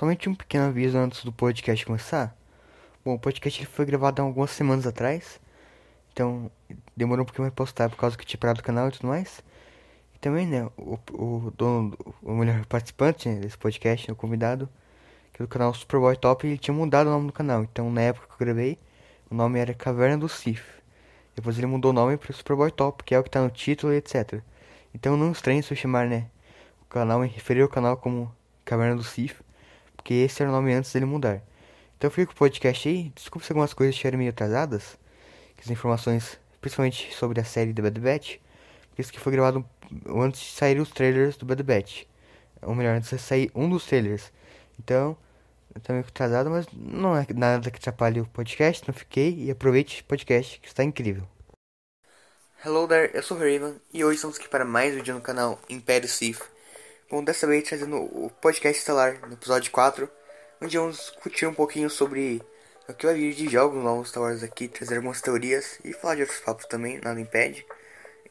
Somente um pequeno aviso antes do podcast começar. Bom, o podcast foi gravado há algumas semanas atrás, então demorou um pouquinho pra postar por causa que tinha parado o canal e tudo mais. E também, né, o, o dono, o melhor participante né, desse podcast, né, o convidado, que é do canal Superboy Top, ele tinha mudado o nome do canal. Então, na época que eu gravei, o nome era Caverna do Sif. Depois ele mudou o nome para Superboy Top, que é o que tá no título e etc. Então não estranhe se eu chamar, né, o canal, me referir ao canal como Caverna do Sif porque esse era o nome antes dele mudar. Então com o podcast aí, desculpa se algumas coisas estiverem meio atrasadas, que as informações, principalmente sobre a série do Bad Batch, porque isso que foi gravado antes de sair os trailers do Bad Batch. Ou melhor, antes de sair um dos trailers. Então, tô meio atrasado, mas não é nada que atrapalhe o podcast, não fiquei e aproveite o podcast que está incrível. Hello there, eu sou o Raven e hoje estamos aqui para mais um vídeo no canal Império Sith. Bom, dessa vez trazendo o podcast estelar no episódio 4, onde vamos discutir um pouquinho sobre o que vai vir de jogos novos Star Wars aqui, trazer algumas teorias e falar de outros papos também, nada impede.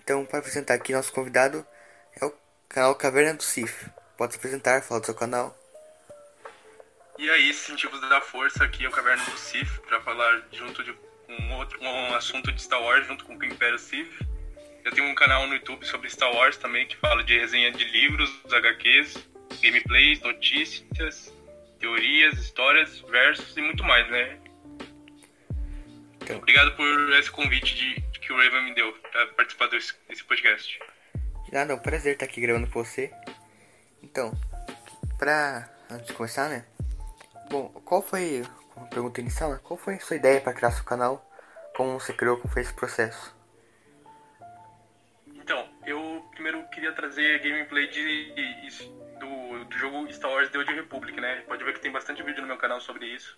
Então, para apresentar aqui nosso convidado, é o canal Caverna do Sith. Pode se apresentar, falar do seu canal. E aí, sentimos da força aqui é o Caverna do Sith, para falar junto de um outro um assunto de Star Wars junto com o Império Sith. Eu tenho um canal no YouTube sobre Star Wars também, que fala de resenha de livros, HQs, gameplays, notícias, teorias, histórias, versos e muito mais, né? Então. Obrigado por esse convite de, que o Raven me deu para participar desse, desse podcast. De nada, é um prazer estar aqui gravando com você. Então, pra. Antes de começar, né? Bom, qual foi. Uma pergunta inicial, né? Qual foi a sua ideia para criar seu canal? Como você criou, como foi esse processo? Primeiro queria trazer gameplay de, de do, do, jogo Star Wars The Old Republic, né? Pode ver que tem bastante vídeo no meu canal sobre isso.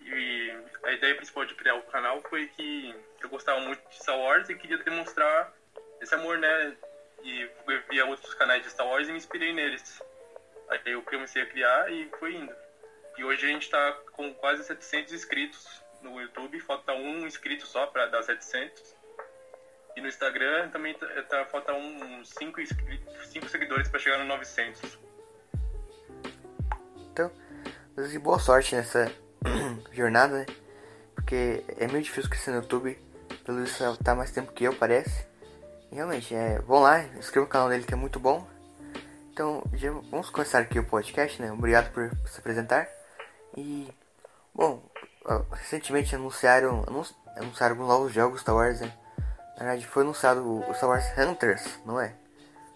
E a ideia principal de criar o canal foi que eu gostava muito de Star Wars e queria demonstrar esse amor, né? E eu via outros canais de Star Wars e me inspirei neles. Aí eu comecei a criar e foi indo. E hoje a gente tá com quase 700 inscritos no YouTube, falta um inscrito só para dar 700. E no Instagram também tá, tá falta uns 5 cinco seguidores para chegar no 900. Então, desejo boa sorte nessa jornada, né? Porque é meio difícil crescer no YouTube. Pelo isso tá mais tempo que eu, parece. E realmente, é, vão lá, inscreva no canal dele que é muito bom. Então, já, vamos começar aqui o podcast, né? Obrigado por se apresentar. E, bom, recentemente anunciaram, anunciaram alguns novos jogos Star Wars, né? Na verdade, foi anunciado o Star Wars Hunters, não é?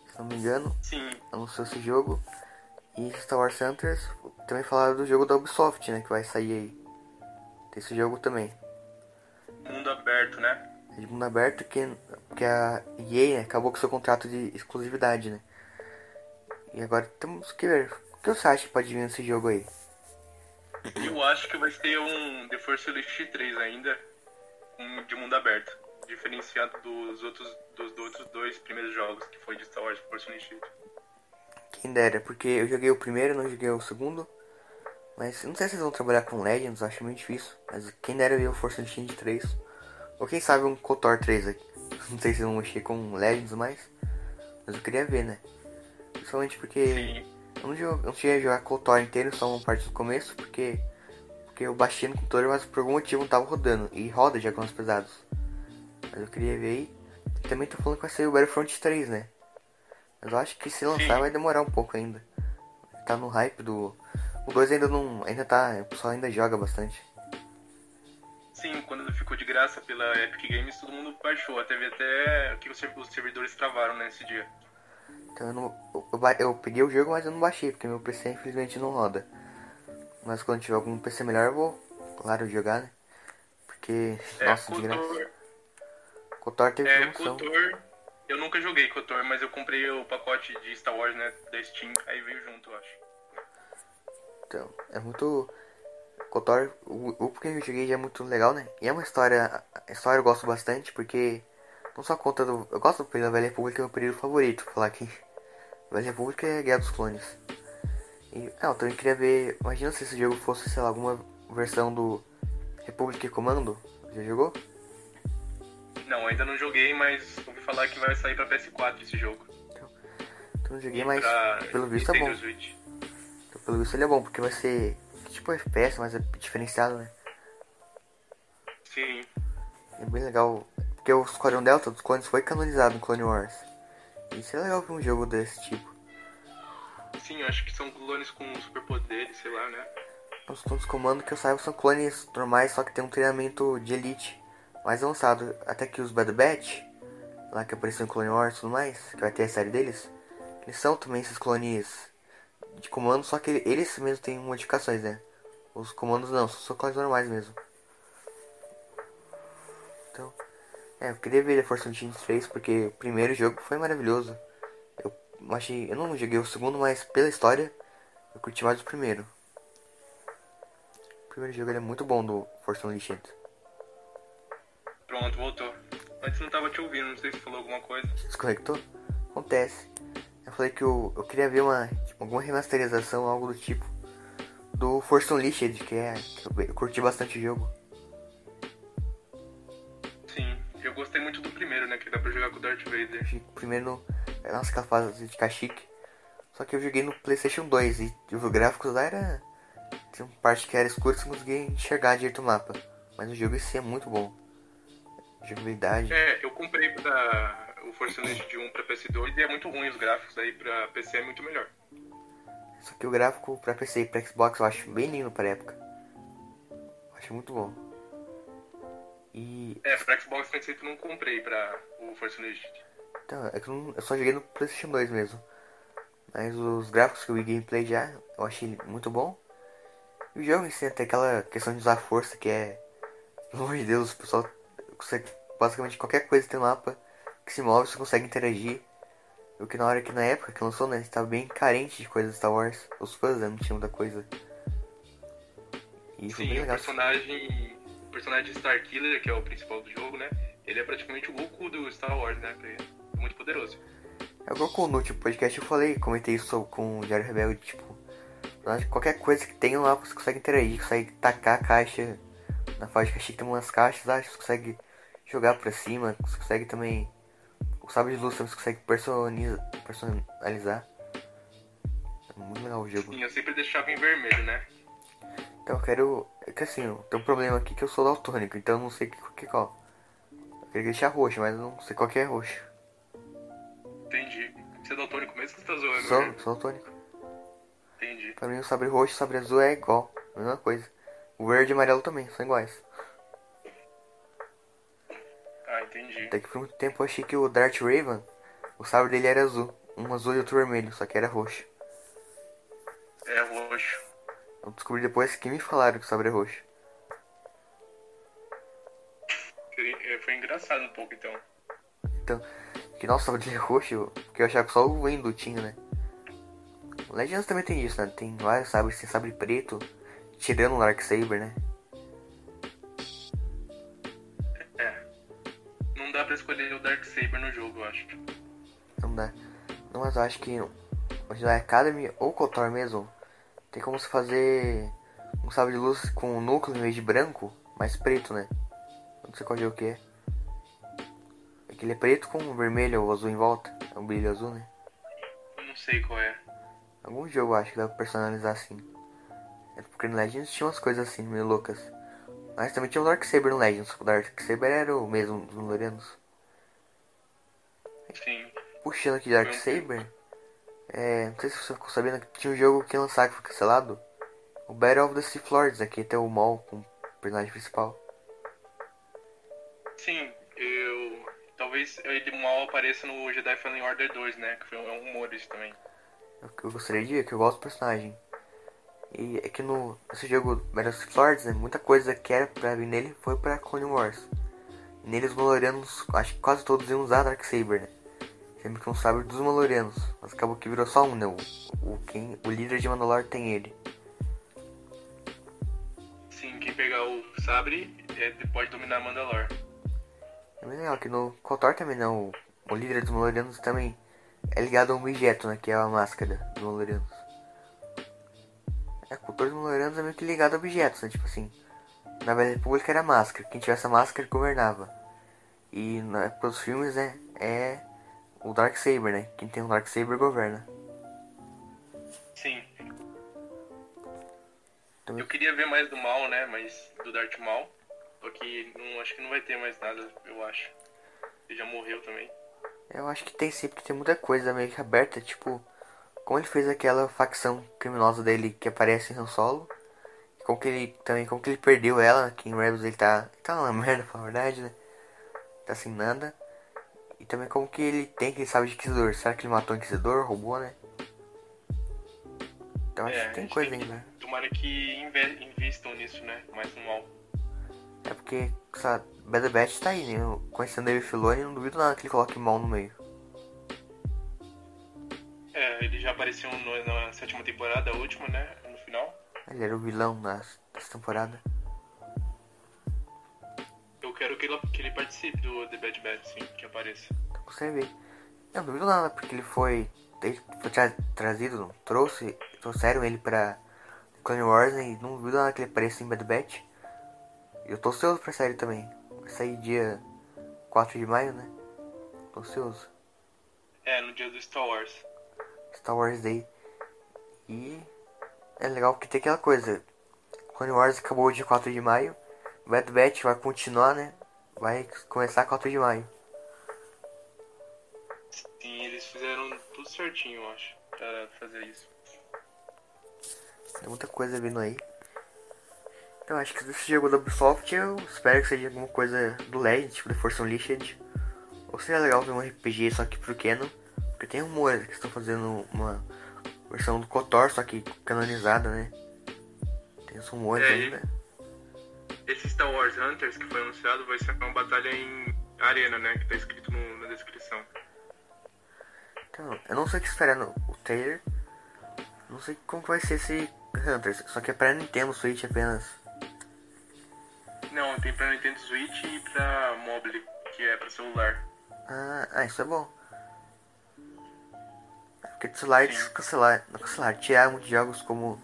Se não me engano. Sim. Anunciou esse jogo. E Star Wars Hunters também falaram do jogo da Ubisoft, né? Que vai sair aí. Tem esse jogo também. Mundo aberto, né? É de mundo aberto que, que a EA né, acabou com seu contrato de exclusividade, né? E agora temos que ver. O que você acha que pode vir nesse jogo aí? Eu acho que vai ter um The Force Unleashed 3 ainda. Um de mundo aberto diferenciado dos outros, dos, dos outros dois primeiros jogos, que foi de Star Wars Force Unleashed. Quem dera, porque eu joguei o primeiro, não joguei o segundo. Mas não sei se eles vão trabalhar com Legends, acho muito difícil. Mas quem dera ver o Force Unleashed 3. Ou quem sabe um KOTOR 3 aqui. Não sei se vão mexer com Legends mais. Mas eu queria ver, né? Principalmente porque Sim. eu não, jogo, eu não cheguei a jogar KOTOR inteiro, só uma parte do começo, porque, porque eu baixei no computador, mas por algum motivo não tava rodando. E roda já com os pesados. Mas eu queria ver aí. Também tô falando que vai sair o Battlefront 3, né? Mas eu acho que se lançar Sim. vai demorar um pouco ainda. Tá no hype do. O 2 ainda não. ainda tá. O pessoal ainda joga bastante. Sim, quando ficou de graça pela Epic Games, todo mundo baixou. Teve até que os servidores travaram nesse dia. Então eu não. Eu, eu, eu, peguei o jogo, mas eu não baixei, porque meu PC infelizmente não roda. Mas quando tiver algum PC melhor eu vou, claro, jogar, né? Porque. É, nossa, de graça. KOTOR teve é, promoção. KOTOR, eu nunca joguei KOTOR, mas eu comprei o pacote de Star Wars, né, da Steam, aí veio junto, eu acho. Então, é muito... KOTOR, o, o que eu joguei já é muito legal, né? E é uma história... A história eu gosto bastante, porque... Não só conta do... Eu gosto do período da Velha República, é meu período favorito, falar aqui. Velha República é Guerra dos Clones. E, ah, eu também queria ver... Imagina se esse jogo fosse, sei lá, alguma versão do... República Comando. Já jogou? Não, ainda não joguei, mas ouvi falar que vai sair pra PS4 esse jogo. Então, então não joguei, mas pelo visto é bom. Então, Pelo visto ele é bom, porque vai ser tipo FPS, mas é diferenciado, né? Sim. É bem legal. Porque o Squadron Delta dos clones foi canonizado no Clone Wars. Isso é legal ver um jogo desse tipo. Sim, eu acho que são clones com superpoderes, sei lá, né? Os clones comando que eu saiba são clones normais, só que tem um treinamento de elite mais avançado. Até que os Bad Batch, lá que apareceu em Clone Wars e tudo mais, que vai ter a série deles, eles são também esses clones de comando, só que eles mesmos têm modificações, né? Os comandos não, são só clones normais mesmo. Então, é, eu queria ver a Força Unleashed 3 porque o primeiro jogo foi maravilhoso. Eu achei, eu não joguei o segundo, mas pela história eu curti mais o primeiro. O primeiro jogo é muito bom do Força Unleashed. Pronto, voltou. Antes não tava te ouvindo, não sei se falou alguma coisa. Desconectou? Acontece. Eu falei que eu, eu queria ver uma tipo, alguma remasterização, algo do tipo do Force Unleashed, que é que eu, eu curti bastante o jogo. Sim, eu gostei muito do primeiro, né? Que dá pra jogar com o Darth Vader. O primeiro, nossa, aquela fase de ficar chique. Só que eu joguei no PlayStation 2 e os gráficos lá era. Tinha uma parte que era escura e você conseguia enxergar direito o mapa. Mas o jogo em si é muito bom. Jogabilidade. É, eu comprei pra o Force Unleashed 1 pra PC2 e é muito ruim os gráficos aí pra PC é muito melhor. Só que o gráfico pra PC e pra Xbox eu acho bem lindo pra época. Eu acho muito bom. E. É, pra Xbox 360 eu não comprei pra o Force Unleashed. Então, é que eu, só joguei no PlayStation 2 mesmo. Mas os gráficos que eu vi gameplay já, eu achei muito bom. E o jogo em si tem aquela questão de usar força que é. Pelo amor de Deus, o pessoal consegue. Basicamente qualquer coisa tem um mapa que se move, você consegue interagir. O que na hora que na época que lançou, né, estava bem carente de coisas Star Wars. Os fãs né, não tinham muita coisa. E Sim, bem legal. O personagem, o personagem Starkiller, que é o principal do jogo, né? Ele é praticamente o Goku do Star Wars, né? É muito poderoso. É o Goku no último podcast eu falei, comentei isso com o Diário Rebelde, tipo, qualquer coisa que tenha lá você consegue interagir, consegue tacar a caixa na fase de caixa tem umas caixas, acho que você consegue jogar pra cima, você consegue também o sabre de luz também você consegue personalizar. É muito legal o jogo. Sim, eu sempre deixava em vermelho, né? Então eu quero. É que assim, tem um problema aqui que eu sou daltônico, então eu não sei que, que qual. Eu queria deixar roxo, mas eu não sei qual que é roxo. Entendi. Você é daltônico mesmo que você tá zoando? Sou, né? sou daltônico. Entendi. Pra mim o sabre roxo e o sabre azul é igual, a mesma coisa. O verde e o amarelo também, são iguais. Entendi. Até que por muito tempo eu achei que o Darth Raven, o sabre dele era azul. Um azul e outro vermelho, só que era roxo. É roxo. Eu descobri depois que me falaram que o sabre é roxo. É, foi engraçado um pouco então. Então, que nossa, o sabre dele é roxo, porque eu achava que só o Wendell tinha, né? O Legends também tem isso, né? Tem vários sabres, tem sabre preto, tirando o Dark Saber, né? Saber no jogo, eu acho. Não dá. Não, mas eu acho que o Jedi Academy ou Kotor mesmo tem como se fazer um sabre de luz com núcleo em vez de branco, mas preto, né? Não sei qual jogo que é. Aquele é preto com vermelho ou azul em volta. É um brilho azul, né? Não sei qual é. Algum jogo acho que dá pra personalizar assim. É porque no Legends tinha umas coisas assim, meio loucas. Mas também tinha o Dark Saber no Legends. O Dark Saber era o mesmo dos Lorenos. Sim. Puxando aqui Dark Saber. É, não sei se você ficou sabendo que tinha um jogo que lançar que foi cancelado. O Battle of the Sith Lords, aqui tem o Maul com o personagem principal. Sim, eu. Talvez ele mal apareça no Jedi Fallen Order 2, né? Que foi um rumor isso também. O que eu gostaria de ver, que eu gosto do personagem. E é que no esse jogo Battlefield Lords, né, muita coisa que era pra vir nele foi pra Clone Wars. E nele os Malorianos, acho que quase todos iam usar Darksaber, né? Sempre que um sabre dos Malorianos. Mas acabou que virou só um, né? O, o, quem, o líder de Mandalor tem ele. Sim, quem pegar o sabre é, pode dominar Mandalor. É bem legal que no KOTOR também não. Né, o, o líder dos Malorianos também é ligado a um objeto, né? Que é a máscara dos Malorianos. É, a cultura dos Mandalorianos é meio que ligada a objetos, né? Tipo assim, na Velha República era máscara. Quem tivesse a máscara governava. E na, pelos filmes, né? É o Dark Saber, né? Quem tem o Dark Saber governa. Sim. Eu queria ver mais do mal, né? Mas do Darth Maul. Só que não, acho que não vai ter mais nada, eu acho. Ele já morreu também. Eu acho que tem sim, porque tem muita coisa meio que aberta, tipo, como ele fez aquela facção criminosa dele que aparece em Han Solo, como que ele também, como que ele perdeu ela, que em Rebels ele tá, ele tá uma merda, pra verdade, né? Tá sem nada. Também como que ele tem que ele sabe de Inquisidor. Será que ele matou o Inquisidor, roubou, né? Então acho É, que tem coisa tem ainda. que- Tomara que inve- invistam nisso, né? Mais no mal. É porque essa Bad Batch tá aí, né? Conhecendo Dave Filoni, não duvido nada que ele coloque mal no meio. É, ele já apareceu no- na sétima temporada, a última, né? No final. Ele era o vilão das, dessa temporada. Eu quero que ele, que ele participe do The Bad Batch, sim, que apareça. Você vê. Eu não duvido nada, porque ele foi. Ele foi tra- trazido, trouxe, trouxeram ele pra Clone Wars né, e não duvido nada que ele apareça em Bad Batch. E eu tô ansioso pra sair também. Vai sair dia 4 de maio, né? Tô ansioso. É, no dia do Star Wars. Star Wars Day. E é legal porque tem aquela coisa. Clone Wars acabou dia 4 de maio. Bad Batch vai continuar, né? Vai começar 4 de maio. Sim, eles fizeram tudo certinho, eu acho, pra fazer isso. Tem muita coisa vindo aí. Então acho que se jogo da Ubisoft eu espero que seja alguma coisa do Legend, tipo The Force Unleashed. Ou seria legal ver um RPG só que pro Canon. Porque tem rumores que estão fazendo uma versão do KOTOR, só que canonizada, né? Tem os rumores É, ainda. Esse Star Wars Hunters que foi anunciado vai ser uma batalha em arena, né? Que tá escrito no- na descrição. Então, eu não sei o que esperar no o trailer. Não sei como vai ser esse Hunters. Só que é pra Nintendo Switch apenas. Não, tem pra Nintendo Switch e pra mobile, que é pra celular. Ah, ah, isso é bom. Porque do celular eles cancelaram, não cancelaram, tiraram muitos jogos como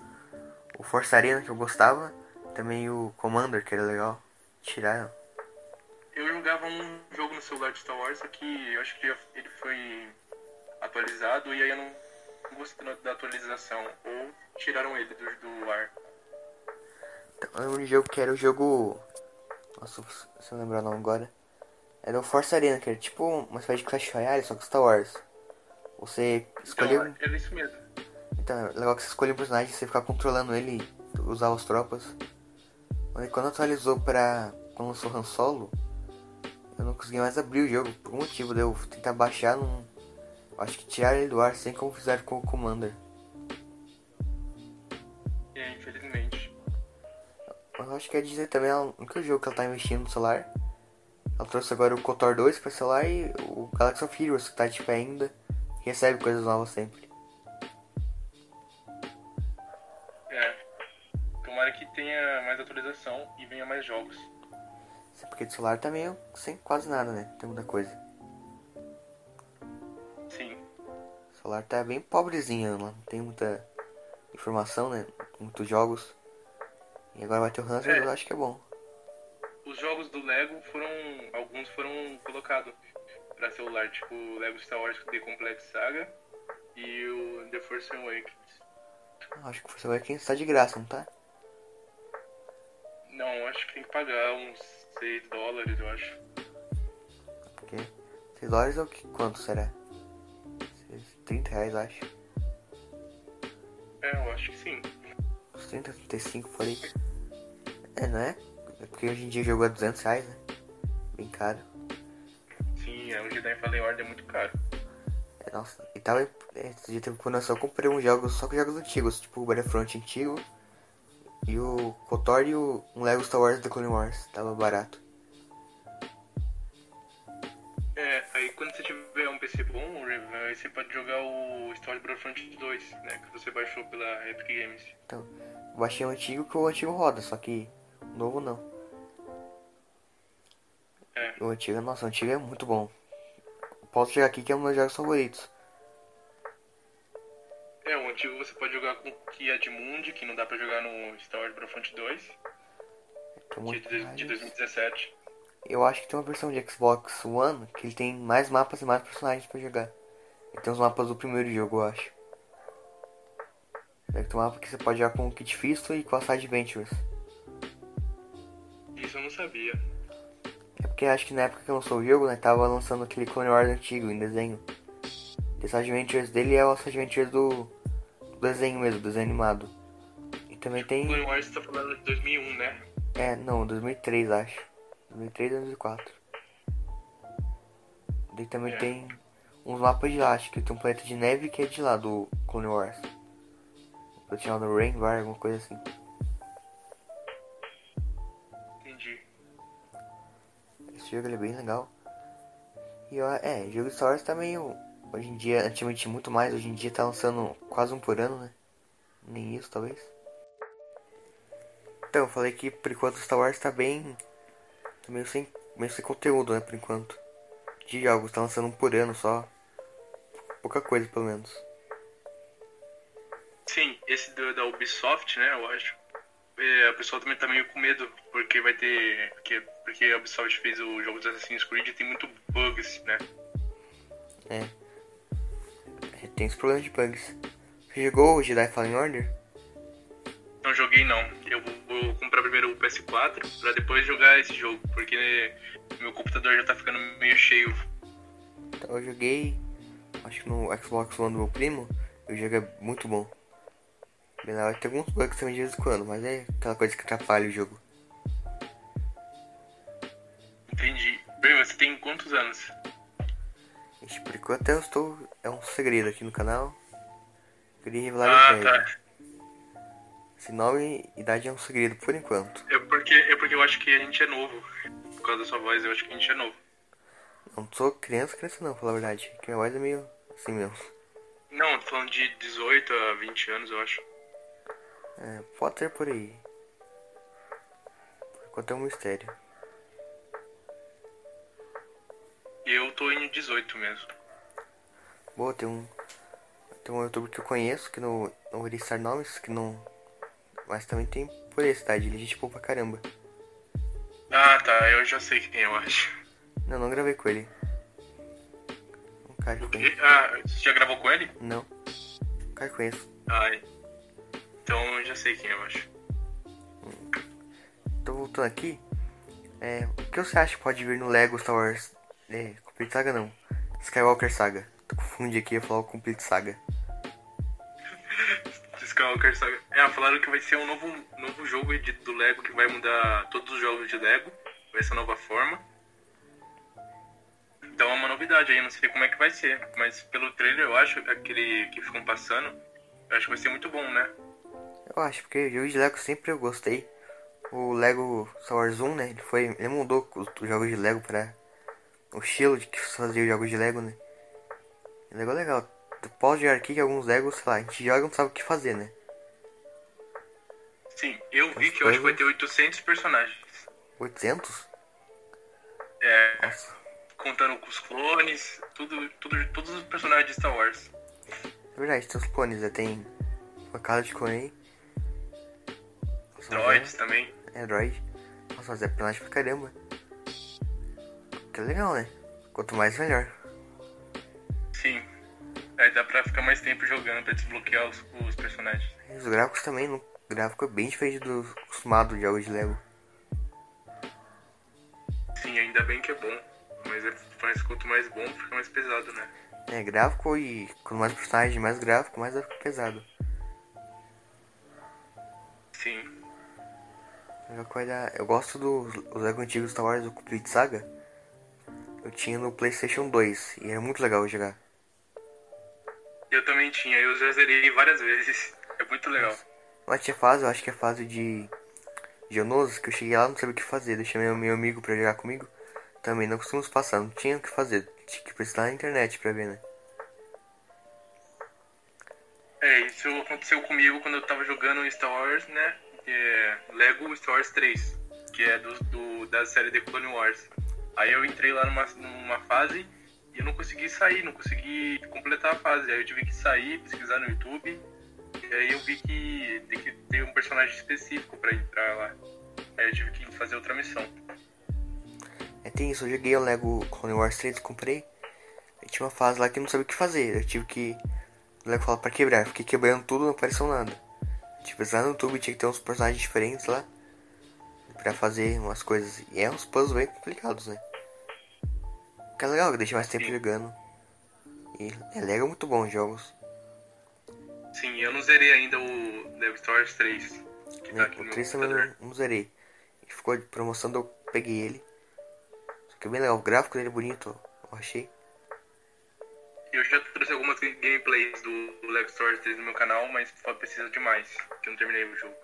o Força Arena que eu gostava, também o Commander que era legal. Tiraram. Eu jogava um jogo no celular de Star Wars, só que eu acho que ele foi atualizado e aí eu não gostei da atualização. Ou tiraram ele do, do ar. Então, lembro de jogo que era o jogo. Nossa, se eu lembrar o nome agora. Era o Força Arena, que era tipo uma espécie de Clash Royale, só que Star Wars. Você escolheu. Então, era isso mesmo. Então, é legal que você escolhe um personagem e você ficar controlando ele e usar as tropas. Mas quando atualizou pra. Quando lançou Han Solo, eu não consegui mais abrir o jogo. Por algum motivo, deu tentar baixar, não. Acho que tiraram ele do ar, assim como fizeram com o Commander. É, infelizmente. Mas eu acho que a Disney também é o único jogo que ela tá investindo no celular. Ela trouxe agora o KOTOR 2 pra celular e o Galaxy of Heroes, que tá de pé ainda. Recebe coisas novas sempre. Tenha mais atualização e venha mais jogos. Sim, Porque de celular tá meio sem quase nada, né? Tem muita coisa. Sim. O celular tá bem pobrezinho, não tem muita informação, né? Muitos jogos. E agora vai ter o Hunter, É. eu acho que é bom. Os jogos do Lego foram. Alguns foram colocados pra celular, tipo o Lego Star Wars The Complex Saga e o The Force Awakens. Acho que o Force Awakens tá de graça, não tá? Não, acho que tem que pagar uns 6 dólares, eu acho. Porque 6 dólares é o que? Quanto será? Seis- 30 reais, eu acho. É, eu acho que sim. Uns 30, 35 por aí. É, não é? É porque hoje em dia o jogo é 200 reais, né? Bem caro. Sim, é, o Jedi Fallen Order é muito caro. É, nossa, e tava. É, esse dia teve promoção, eu comprei uns jogos só com jogos antigos, tipo o Battlefront antigo. E o KOTOR e o um Lego Star Wars The Clone Wars. Tava barato. É, aí quando você tiver um PC bom, aí você pode jogar o Star Wars Battlefront 2, né? Que você baixou pela Epic Games. Então, baixei o antigo que o antigo roda, só que o novo não. É. O antigo, nossa, o antigo é muito bom. Posso chegar aqui que é um dos meus jogos favoritos. É, o antigo você pode jogar com Kia de Mundi, que não dá pra jogar no Star Wars Battlefront 2, Tem que é muito de, mais. de 2017. Eu acho que tem uma versão de Xbox One que ele tem mais mapas e mais personagens pra jogar. E tem os mapas do primeiro jogo, eu acho. Deve ter um mapa que você pode jogar com o Kit Fisto e com a Side Adventures. Isso eu não sabia. É porque acho que na época que lançou o jogo, né, tava lançando aquele Clone Wars antigo em desenho. E Side Adventures dele é o Side Adventures do desenho mesmo, desenho animado. E também tem... Clone Wars tá falando de 2001, né? É, não, 2003 acho. 2003 ou 2004. Daí também É. tem uns mapas de lá, acho que tem um planeta de neve que é de lá, do Clone Wars. Eu tinha no Rain War, alguma coisa assim. Entendi. Esse jogo ele é bem legal. E ó, é, jogo de Star Wars tá meio. Hoje em dia, antigamente muito mais, hoje em dia tá lançando quase um por ano, né? Nem isso, talvez. Então, eu falei que por enquanto Star Wars tá bem. tá meio sem, meio sem conteúdo, né? Por enquanto. De jogos, tá lançando um por ano só. Pouca coisa, pelo menos. Sim, esse do, da Ubisoft, né, eu acho. É, o pessoal também tá meio com medo, porque vai ter. Porque, porque a Ubisoft fez o jogo de Assassin's Creed e tem muito bugs, né? É. Tem esse problema de bugs. Você jogou o Jedi Fallen Order? Não joguei não. Eu vou, comprar primeiro o PS4 pra depois jogar esse jogo, porque meu computador já tá ficando meio cheio. Então, eu joguei. Acho que no Xbox One do meu primo. O jogo é muito bom. Legal, tem alguns bugs também de vez em quando, mas é aquela coisa que atrapalha o jogo. Entendi. Bem, você tem quantos anos? Ixi, por enquanto eu estou. É um segredo aqui no canal. Queria revelar Ah, tá. Esse nome e idade é um segredo por enquanto. É porque, é porque eu acho que a gente é novo. Por causa da sua voz, eu acho que a gente é novo. Não sou criança, criança não, falar a verdade. Que minha voz é meio assim mesmo. Não, tô falando de 18 a 20 anos, eu acho. É, pode ser por aí. Por enquanto é um mistério. Eu tô em 18 mesmo. Boa, tem um. Tem um youtuber que eu conheço, que não, não vou listar nomes, que não. Mas também tem por essa idade, ele é gente boa pra caramba. Ah, tá, eu já sei quem eu acho. Não, não gravei com ele. Um cara que E- conheço. Ah, você já gravou com ele? Não. Um cara que conheço. Ai. Então eu já sei quem eu acho. Tô voltando aqui. É, o que você acha que pode vir no Lego Star Wars? É, Complete Saga não. Skywalker Saga. Tô confundindo aqui, ia falar o Complete Saga. Skywalker Saga. É, falaram que vai ser um novo, novo jogo de- do Lego que vai mudar todos os jogos de Lego. Vai ser nova forma. Então é uma novidade aí, não sei como é que vai ser. Mas pelo trailer eu acho, aquele que ficam passando, eu acho que vai ser muito bom, né? Eu acho, porque jogo de Lego sempre eu gostei. O Lego Star Wars 1, né? Ele foi. Ele mudou os, os jogos de Lego pra. O estilo de que fazia os jogos de Lego, né? O Lego é legal. Tu pode jogar aqui que alguns Legos, sei lá, a gente joga e não sabe o que fazer, né? Sim, eu vi que que vai ter 800 personagens. 800? É, Nossa. contando com os clones, tudo, tudo, todos os personagens de Star Wars. É verdade, tem os clones, né? Tem uma casa de clone aí. Droids também. É, é droid. Nossa, mas é personagem pra caramba. Que legal, né? Quanto mais, melhor. Aí dá pra ficar mais tempo jogando pra desbloquear os, os personagens. E os gráficos também, o gráfico é bem diferente do acostumado de jogos de Lego. Sim, ainda bem que é bom. Mas, é, mas quanto mais bom, fica mais pesado, né? É, gráfico e quanto mais personagem, mais gráfico, mais vai ficar pesado. Sim. Coisa, eu gosto dos os Lego antigos Star Wars, do Complete Saga. Eu tinha no Playstation 2 e era muito legal jogar. Eu também tinha, eu já zerei várias vezes. É muito legal. Mas tinha fase, eu acho que é fase de Geonosis, que eu cheguei lá não sabia o que fazer. Deixei meu, meu amigo pra jogar comigo. Também não costumamos passar, não tinha o que fazer. Tinha que precisar na internet pra ver, né? É, isso aconteceu comigo quando eu tava jogando Star Wars, né? É, Lego Star Wars 3, que é do, do- da série The Clone Wars. Aí eu entrei lá numa, numa fase e eu não consegui sair, não consegui completar a fase. Aí eu tive que sair, pesquisar no YouTube. E aí eu vi que tem que ter um personagem específico pra entrar lá. Aí eu tive que fazer outra missão. É, tem isso, eu joguei o Lego Clone Wars 3, comprei. E tinha uma fase lá que eu não sabia o que fazer. Eu tive que o Lego fala pra quebrar. Eu fiquei quebrando tudo, não apareceu nada. Tipo, lá no YouTube tinha que ter uns personagens diferentes lá. Pra fazer umas coisas. E é uns puzzles bem complicados, né? Que é legal, que deixa mais tempo Sim. jogando. E é Lego muito bom os jogos. Sim, eu não zerei ainda o Lego Star Wars 3. Que tá Né? aqui no O meu 3 também não, não zerei. Ficou de promoção, eu peguei ele. Só que é bem legal, o gráfico dele é bonito, eu achei. Eu já trouxe algumas gameplays do Lego Star Wars 3 no meu canal, mas só precisa de mais, que eu não terminei o jogo.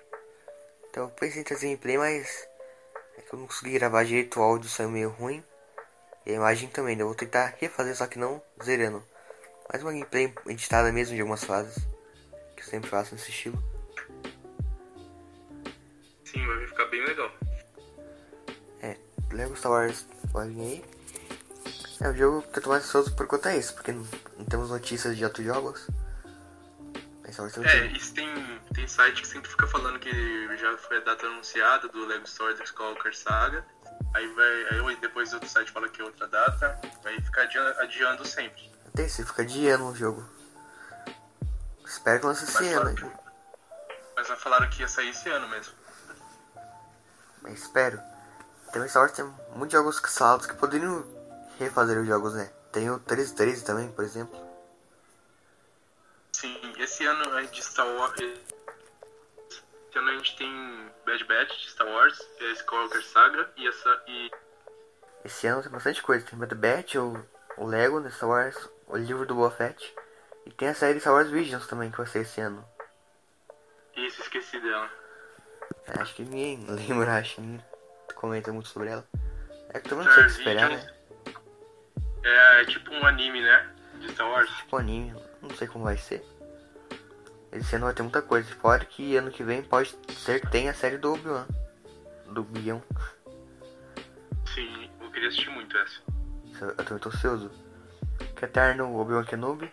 Então eu pensei em trazer gameplay, mas é que eu não consegui gravar direito, o áudio saiu meio ruim. E a imagem também, né? eu vou tentar refazer, só que não zerando. Mais uma gameplay editada mesmo de algumas fases. Que eu sempre faço nesse estilo. Sim, vai ficar bem legal. É, Lego Star Wars, olhem aí. É o jogo que eu tô mais ansioso por conta é porque não, não temos notícias de outros jogos. É, isso tem, tem site que sempre fica falando que já foi a data anunciada do Lego Star Wars Skywalker Saga. Aí vai. Aí depois outro site fala que é outra data. Vai ficar adia- adiando sempre. Até você fica adiando o jogo. Espero que lance esse ano, mas já falaram que ia sair esse ano mesmo. mas espero. Também Star Wars tem muitos jogos cancelados que poderiam refazer os jogos, né? Tem o 1313 também, por exemplo. Sim, esse ano é de Star Wars. Esse ano a gente tem Bad Batch de Star Wars, é Skywalker Saga e essa. E Esse ano tem bastante coisa. Tem Bad Batch, o, o Lego de Star Wars, o livro do Boba Fett. E tem a série Star Wars Visions também, que vai ser esse ano. isso, esqueci dela. É, acho que ninguém lembra, acho que ninguém comenta muito sobre ela. É que todo mundo sabe o que esperar, Visions. né? É, tipo um anime, né? De Star Wars. Tipo anime, não sei como vai ser. Esse ano vai ter muita coisa. Fora que ano que vem pode ser que tenha a série do Obi-Wan. Do Bion. Sim, eu queria assistir muito essa. Eu também tô ansioso. Que Eterno Obi-Wan Kenobi.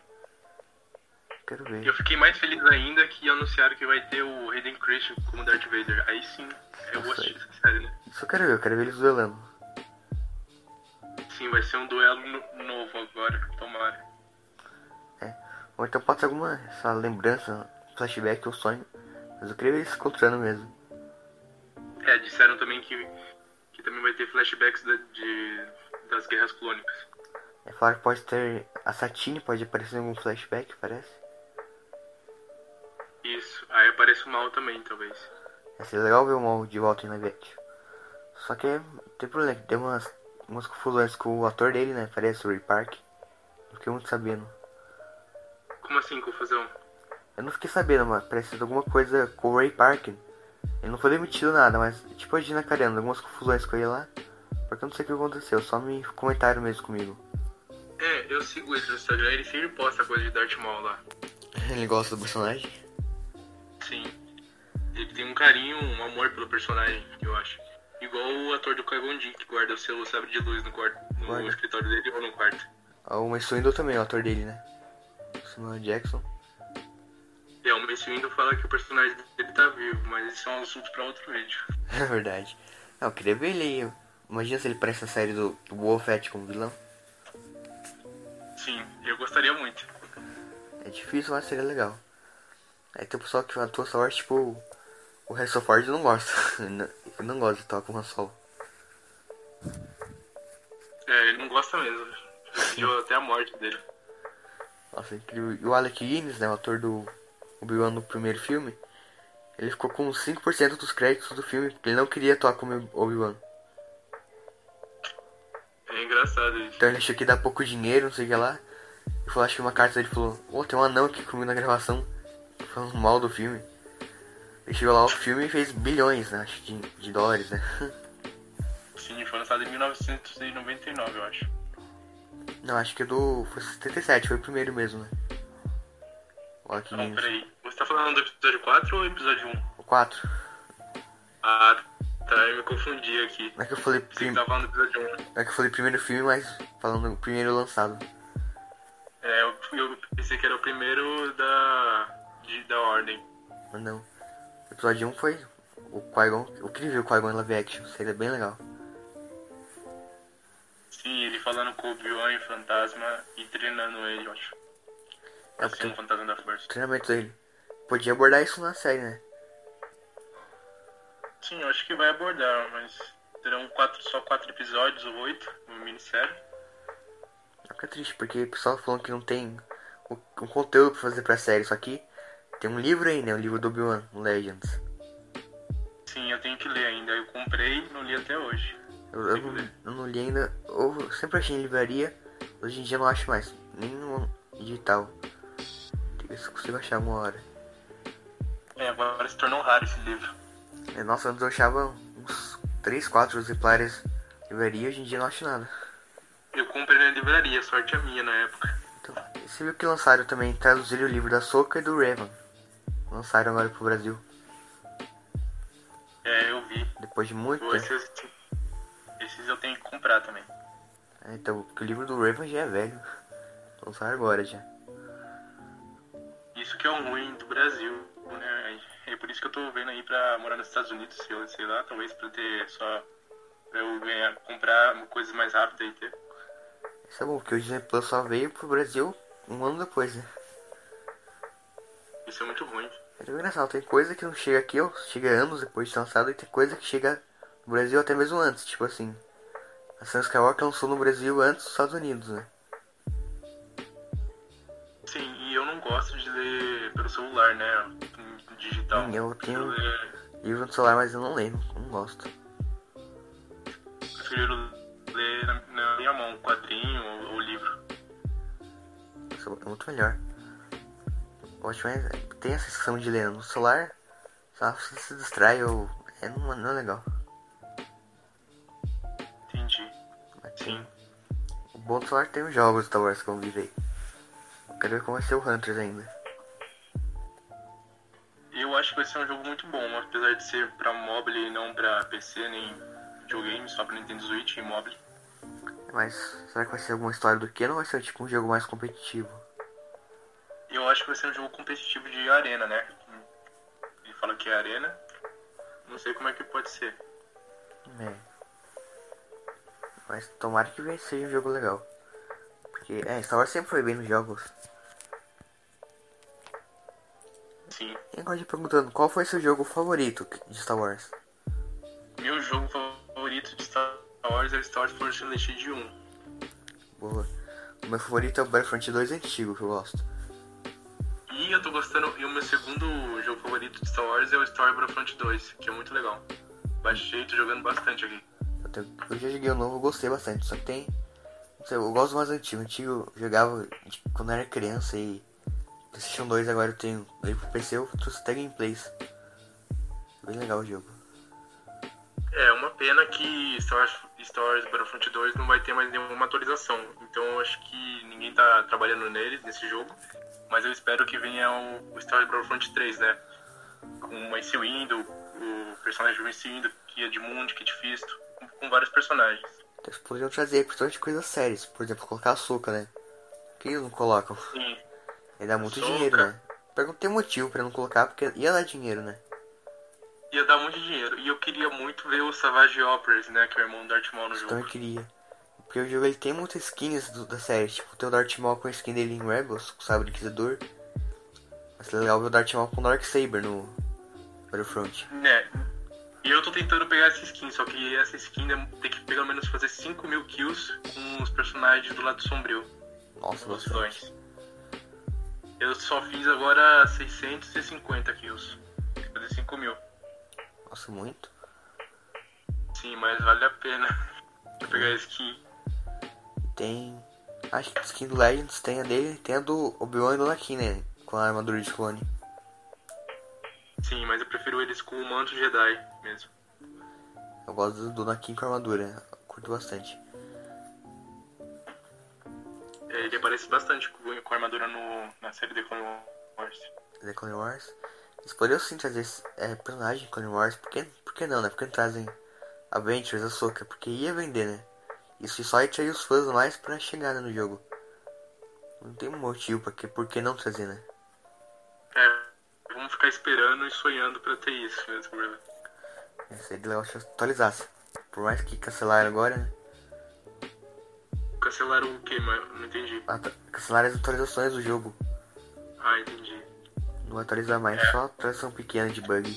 Quero ver. Eu fiquei mais feliz ainda que anunciaram que vai ter o Hayden Christian como Darth Vader. Aí sim, eu vou assistir essa série, né? Isso eu quero ver, eu quero ver eles duelando. Sim, vai ser um duelo no- novo agora, tomara. Ou então pode ser alguma essa lembrança, flashback ou sonho. Mas eu queria ver eles encontrando mesmo. É, disseram também que, que também vai ter flashbacks da- de, das guerras clônicas. É claro que pode ter. A Satine pode aparecer em algum flashback, parece. Isso, aí aparece o mal também, talvez. Vai ser legal ver o Maul de volta em live. Só que tem problema, tem umas, umas confusões com o ator dele, né? Parece o Ray Park. Não fiquei muito sabendo. Como assim, confusão? Eu não fiquei sabendo, mas parece alguma coisa com o Ray Park. Ele não foi demitido nada, mas tipo a Gina Carano, algumas confusões com ele lá. Porque eu não sei o que aconteceu, só me comentaram mesmo comigo. É, eu sigo ele no Instagram, ele sempre posta coisa de Darth Maul lá. Ele gosta do personagem. Sim. Ele tem um carinho, um amor pelo personagem, eu acho. Igual o ator do Qui-Gon que guarda o seu sabre de luz no, quarto, no Guarda. escritório dele ou no quarto. Ah, O Mace Windu também, o ator dele, né? Samuel Jackson. É, o Mace Windu fala que o personagem dele tá vivo, mas isso é um assunto pra outro vídeo. É verdade. Não, eu queria ver ele aí. Imagina se ele parece na série do, do Fett como vilão. Sim, eu gostaria muito. É difícil, mas seria legal. Aí tem o pessoal que atua Wars, tipo, o- Harrison Ford não gosta. Ele não- gosta de atuar com o Solo. É, ele não gosta mesmo. Pediu até a morte dele. Nossa, incrível. E o Alec Guinness, né, o ator do Obi-Wan no primeiro filme, ele ficou com 5% dos créditos do filme, porque ele não queria atuar como Obi-Wan. É engraçado isso. Então ele achou que ia dar pouco dinheiro, não sei o que lá. E falou, acho que uma carta dele falou, ô, tem um anão aqui comigo na gravação, falando mal do filme. Ele chegou lá, o filme fez bilhões, né, acho, de, de dólares, né. Sim, foi lançado em 1999, eu acho. Não, acho que é do. Foi 77, foi o primeiro mesmo, né? O Alec Não, peraí. Você tá falando do episódio 4 ou episódio 1? O 4. Ah, tá, eu me confundi aqui. Não é que eu falei, Você prim... tá falando do episódio 1. não é que eu falei primeiro filme, mas falando o primeiro lançado. É, eu, eu pensei que era o primeiro da. De, da ordem. Não. O episódio 1 foi o Qui-Gon. Eu queria ver o Qui-Gon live action, seria bem legal. Sim, ele falando com o Obi-Wan e o fantasma e treinando ele, eu acho. É, assim, tem- o Fantasma da Força. Treinamento dele. Podia abordar isso na série, né? Sim, eu acho que vai abordar, mas terão quatro, só quatro episódios ou oito, uma minissérie. Fica triste, porque o pessoal falando que não tem o conteúdo pra fazer pra série. Só que tem um livro aí, né? O livro do Obi-Wan, Legends. Sim, eu tenho que ler ainda. Eu comprei e não li até hoje. Eu, eu, não, eu não li ainda. Eu sempre achei em livraria. Hoje em dia não acho mais. Nem no digital. Eu consigo achar uma hora. É, agora se tornou raro esse livro. É, Nossa, antes eu achava uns 3, 4 exemplares em livraria. Hoje em dia não acho nada. Eu comprei na livraria, sorte a minha na época. Então, você viu que lançaram também, traduziram o livro da Soca e do Raven. Lançaram agora pro Brasil. É, eu vi. Depois de muito tempo. Esses, eu tenho que comprar também. É, então, porque o livro do Raven já é velho. Lançaram agora já. Isso que é o ruim do Brasil, né? É por isso que eu tô vendo aí pra morar nos Estados Unidos, sei, lá- sei lá, talvez pra ter só. pra eu ganhar, comprar coisas mais rápidas e ter. Isso é bom, porque o Disney Plus só veio pro Brasil um ano depois, né? Isso é muito ruim. É engraçado, tem coisa que não chega aqui, ó, chega anos depois de lançado, e tem coisa que chega no Brasil até mesmo antes, tipo assim. A Sam Skywalker lançou no Brasil antes dos Estados Unidos, né? Sim, e eu não gosto de ler pelo celular, né? Digital. Hum, eu tenho- ler- Livro no celular, mas eu não leio, não, não gosto. prefiro ler na, na minha mão, quadrinho ou, ou livro. Isso é muito melhor. Mais. Tem a sensação de ler no celular, só você se distrai ou. É, não, não é legal. Sim. O bom do celular tem os jogos Star Wars que eu vi aí. Eu quero ver como vai ser o Hunters ainda. Eu acho que vai ser um jogo muito bom, apesar de ser pra mobile e não pra PC, nem videogame, só pra Nintendo Switch e mobile. Mas será que vai ser alguma história do que? Ou vai ser tipo um jogo mais competitivo? Eu acho que vai ser um jogo competitivo de arena, né? Ele fala que é arena. Não sei como é que pode ser. É. Mas tomara que seja um jogo legal. Porque é, Star Wars sempre foi bem nos jogos. Sim. E agora te perguntando, qual foi seu jogo favorito de Star Wars? Meu jogo favorito de Star Wars é o Star Wars Force Unleashed 1. Boa. O meu favorito é o Battlefront 2 antigo, que eu gosto. E eu tô gostando, e o meu segundo jogo favorito de Star Wars é o Star Battlefront 2, que é muito legal. Baixei, tô jogando bastante aqui. Tenho- eu já joguei o novo, gostei bastante. Só que tem. Sei, eu gosto mais do antigo. O antigo eu jogava tipo, quando eu era criança e. PlayStation 2 agora eu tenho. Aí pro PC eu trouxe até gameplays. Bem legal o jogo. É uma pena que Star Wars, Battlefront 2 não vai ter mais nenhuma atualização. Então acho que ninguém tá trabalhando nele, nesse jogo. Mas eu espero que venha o, o Star Battlefront 3, né? Com o Mace Windu, o personagem do Mace Kid Mundi, Kit Fisto, com, com vários personagens. Então eles poderiam trazer principalmente coisas sérias. Por exemplo, colocar açúcar, né? Por que eles não colocam? Sim, Aí dá muito Ahsoka. dinheiro, né? Pergunta tem motivo pra não colocar, porque ia dar dinheiro, né? ia dar muito dinheiro. E eu queria muito ver o Savage Operas, né? Que é o irmão do Darth Maul no Então jogo. eu queria. Porque o jogo ele tem muitas skins do- da série. Tipo, tem o Darth Maul com a skin dele em Rebels, com o Sabre Inquisidor. Mas é legal ver o Darth Maul com o Dark Saber no Battlefront. Né? E eu tô tentando pegar essa skin, só que essa skin tem que pelo menos fazer 5 mil kills com os personagens do lado sombrio. Nossa, Os bastante. Eu só fiz agora 650 kills. Tem que fazer 5 mil. Nossa, muito. Sim, mas vale a pena. Eu pegar a skin. Tem. Acho que a skin do Legends tem a dele e tem a do Obi-Wan e do Anakin, né? Com a armadura de clone. Sim, mas eu prefiro eles com o manto Jedi mesmo. Eu gosto do, Anakin com armadura. eu Curto bastante. É, Ele aparece bastante com com armadura no, na série The Clone Wars. The Clone Wars. Eles poderiam sim trazer é, personagem de Clone Wars. Por que, por que não, né? Por que não trazem Adventures, Ahsoka? Porque ia vender, né? Isso só ia atrair os fãs mais pra chegar né, no jogo. Não tem motivo pra que, por que não trazer, né? Vamos ficar esperando e sonhando pra ter isso mesmo, né? Seria legal se atualizasse. Por mais que cancelaram agora, né? Cancelaram o quê? Mas não entendi. Atu- Cancelaram as atualizações do jogo. Ah, entendi. Não atualizar mais, É. só atualização pequena de bug.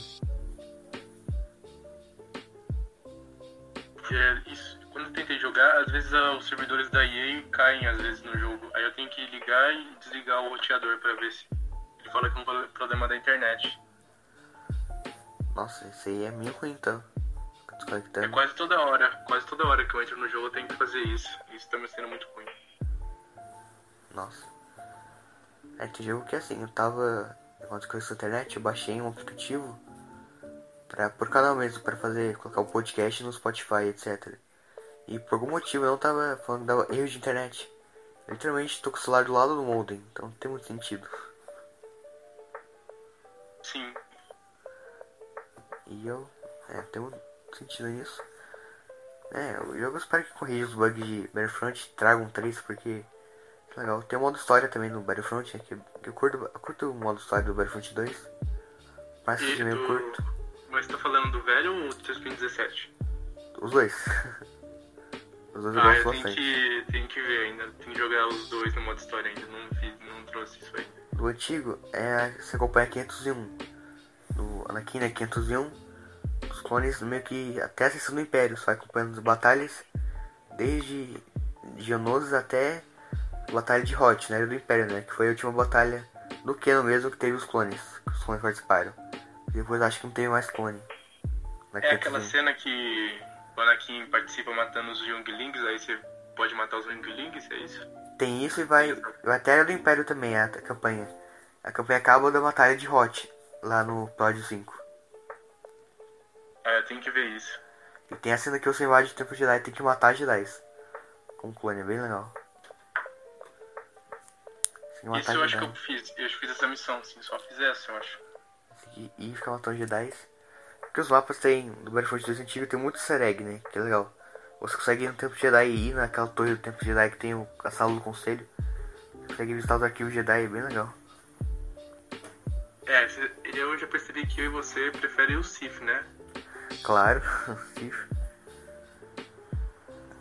É, isso, quando eu tentei jogar, às vezes ah, os servidores da EA caem às vezes no jogo. Aí eu tenho que ligar e desligar o roteador pra ver se. Fala que é um pro- problema da internet. Nossa, esse aí é ruim então. É quase toda hora, quase toda hora que eu entro no jogo eu tenho que fazer isso. Isso tá me sendo muito ruim. Nossa. É, tem jogo que assim, eu tava. Enquanto eu na internet, eu baixei um aplicativo pra, por canal mesmo, pra fazer, colocar o podcast no Spotify, etc. E por algum motivo eu não tava falando que dava erro de internet. Eu, literalmente tô com o celular do lado do modem, então não tem muito sentido. Sim. E eu. É, muito sentido nisso. É, o jogo eu espero que corrija os bugs de Battlefront tragam três, porque. é Legal. Tem o modo história também no Battlefront, que, que eu, curto, eu curto o modo história do Battlefront 2. Mas E seja meio do- curto. Mas tá falando do velho ou do 2017? Os dois. os dois Ah, eu tenho que, tenho que ver ainda. Tem que jogar os dois no modo história ainda. Não, fiz, não trouxe isso aí. Do antigo, é, você acompanha 501. Do Anakin, né, 501. Os clones meio que até a ascensão do Império. Vai acompanhando as batalhas desde Geonosis até a Batalha de na Era do Império, né? Que foi a última batalha do Keno mesmo que teve os clones. Que os clones participaram. Depois acho que não teve mais clone. É aquela 501. cena que o Anakin participa matando os Younglings, aí você pode matar os Younglings, é isso? Tem isso e vai, vai até do Império também, a, a campanha. A campanha acaba da Batalha de Hoth, lá no episódio 5. Ah, eu tenho que ver isso. E tem a cena que você invade o Templo Jedi e tem que matar Jedi. Com clone, é bem legal. Tem que Isso eu acho que Jedi. eu fiz. Eu fiz essa missão, sim, só fiz essa, eu acho. Tem que ir ficar matando Jedi. Porque os mapas tem, do Battlefront 2 antigo tem muito easter egg, né? Que é legal. Você consegue ir no Templo Jedi e ir naquela torre do Templo Jedi que tem o, a sala do conselho. Você consegue visitar os arquivos Jedi, é bem legal. É, eu já percebi que eu e você preferem o Sif, né? Claro, Sif.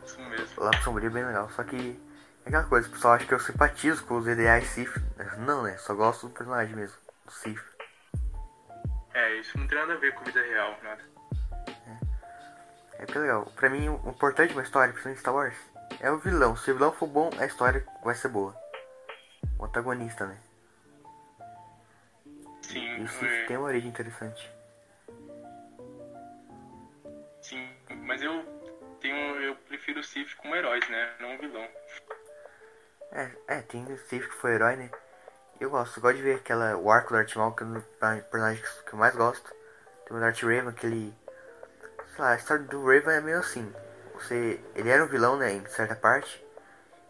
Isso mesmo. Lá pro Sombrio é bem legal. Só que é aquela coisa, o pessoal acha que eu simpatizo com os ideais Sif. Não, né? Só gosto do personagem mesmo, do Sif. É, isso não tem nada a ver com vida real, nada. É que é legal. Pra mim, o importante de uma história, principalmente Star Wars, é o vilão. Se o vilão for bom, a história vai ser boa. O antagonista, né? Sim, E o Sif é, tem uma origem interessante. sim, mas eu tenho. Eu prefiro o Sif como heróis, né? Não vilão. É, é, tem o Sif que foi herói, né? Eu gosto, eu gosto de ver aquela, o arco do Maul, que é um dos personagens que eu mais gosto. Tem o Darth Raven, que ele... A história do Raven é meio assim. Você, ele era um vilão, né, em certa parte.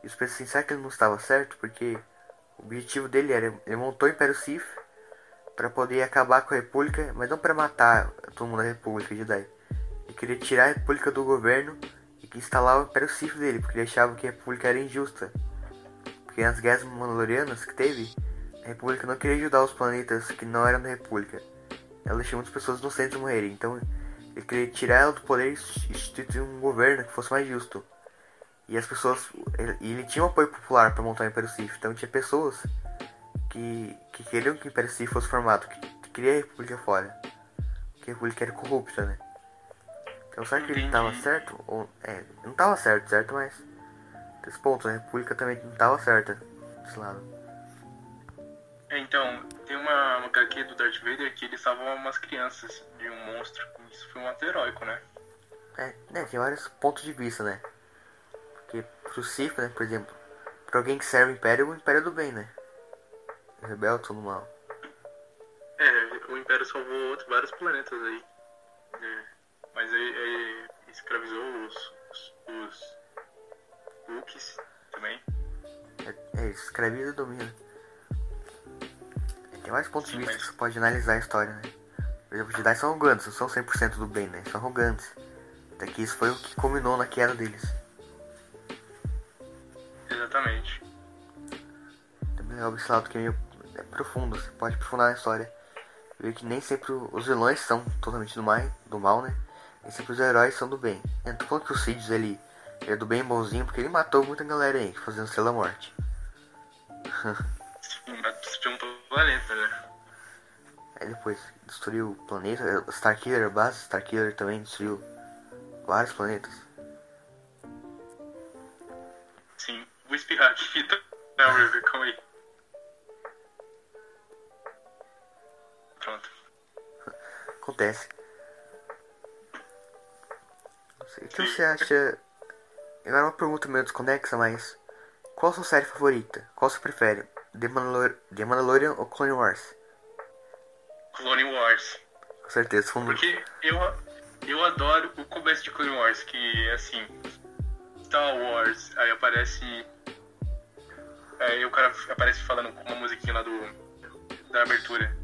E você pensa assim, será que ele não estava certo? Porque o objetivo dele era... Ele montou o Império Sith para poder acabar com a República, mas não para matar todo mundo da República Jedi. Ele queria tirar a República do governo e instalar o Império Sith dele, porque ele achava que a República era injusta. Porque nas guerras mandalorianas que teve, a República não queria ajudar os planetas que não eram da República. Ela deixou muitas pessoas inocentes morrerem. Então ele queria tirar ela do poder e instituir um governo que fosse mais justo. E as pessoas. Ele, e ele tinha um apoio popular para montar o Império Sith. Então tinha pessoas que, que queriam que o Império Sith fosse formado, que, que queria a República fora. Que a República era corrupta, né? Então será que ele Entendi. tava certo? Ou, é, não tava certo, certo? Mas. Desse ponto, a República também não tava certa desse lado. É, então, tem uma, uma HQ do Darth Vader que ele salva umas crianças de um monstro. Isso foi um ato heróico, né? É, né, tem vários pontos de vista, né? Porque pro Sith, né, por exemplo, pra alguém que serve o Império, o Império é do bem, né? O rebelde todo mal. É, o Império salvou outros, vários planetas aí. É, mas aí, aí escravizou os, os, os Wookiees também. É, é escraviza e domina. É, Tem vários pontos de vista mas- que você pode analisar a história, né? Por exemplo, os Jedi são arrogantes, não são 100% do bem, né? São arrogantes. Até que isso foi o que culminou na queda deles. Exatamente. Também legal esse lado que é meio é profundo, você pode aprofundar na história. Ver que nem sempre os vilões são totalmente do mal, do mal, né? Nem sempre os heróis são do bem. Eu tô falando que o Sidious ele, ele é do bem bonzinho, porque ele matou muita galera aí, fazendo da Morte. destruiu um planeta, né? Aí depois destruiu o planeta, Starkiller, a base Starkiller também destruiu vários planetas. Sim, vou espirrar? Não, River, calma aí. Pronto. Acontece. Não sei, o que você acha? Agora uma pergunta meio desconexa, mas qual a sua série favorita? Qual você prefere? The, Mandalor The Mandalorian ou Clone Wars? Clone Wars. Com certeza, fundo. Porque eu, eu adoro o começo de Clone Wars, que é assim. Star Wars, aí aparece. Aí o cara aparece falando com uma musiquinha lá do. da abertura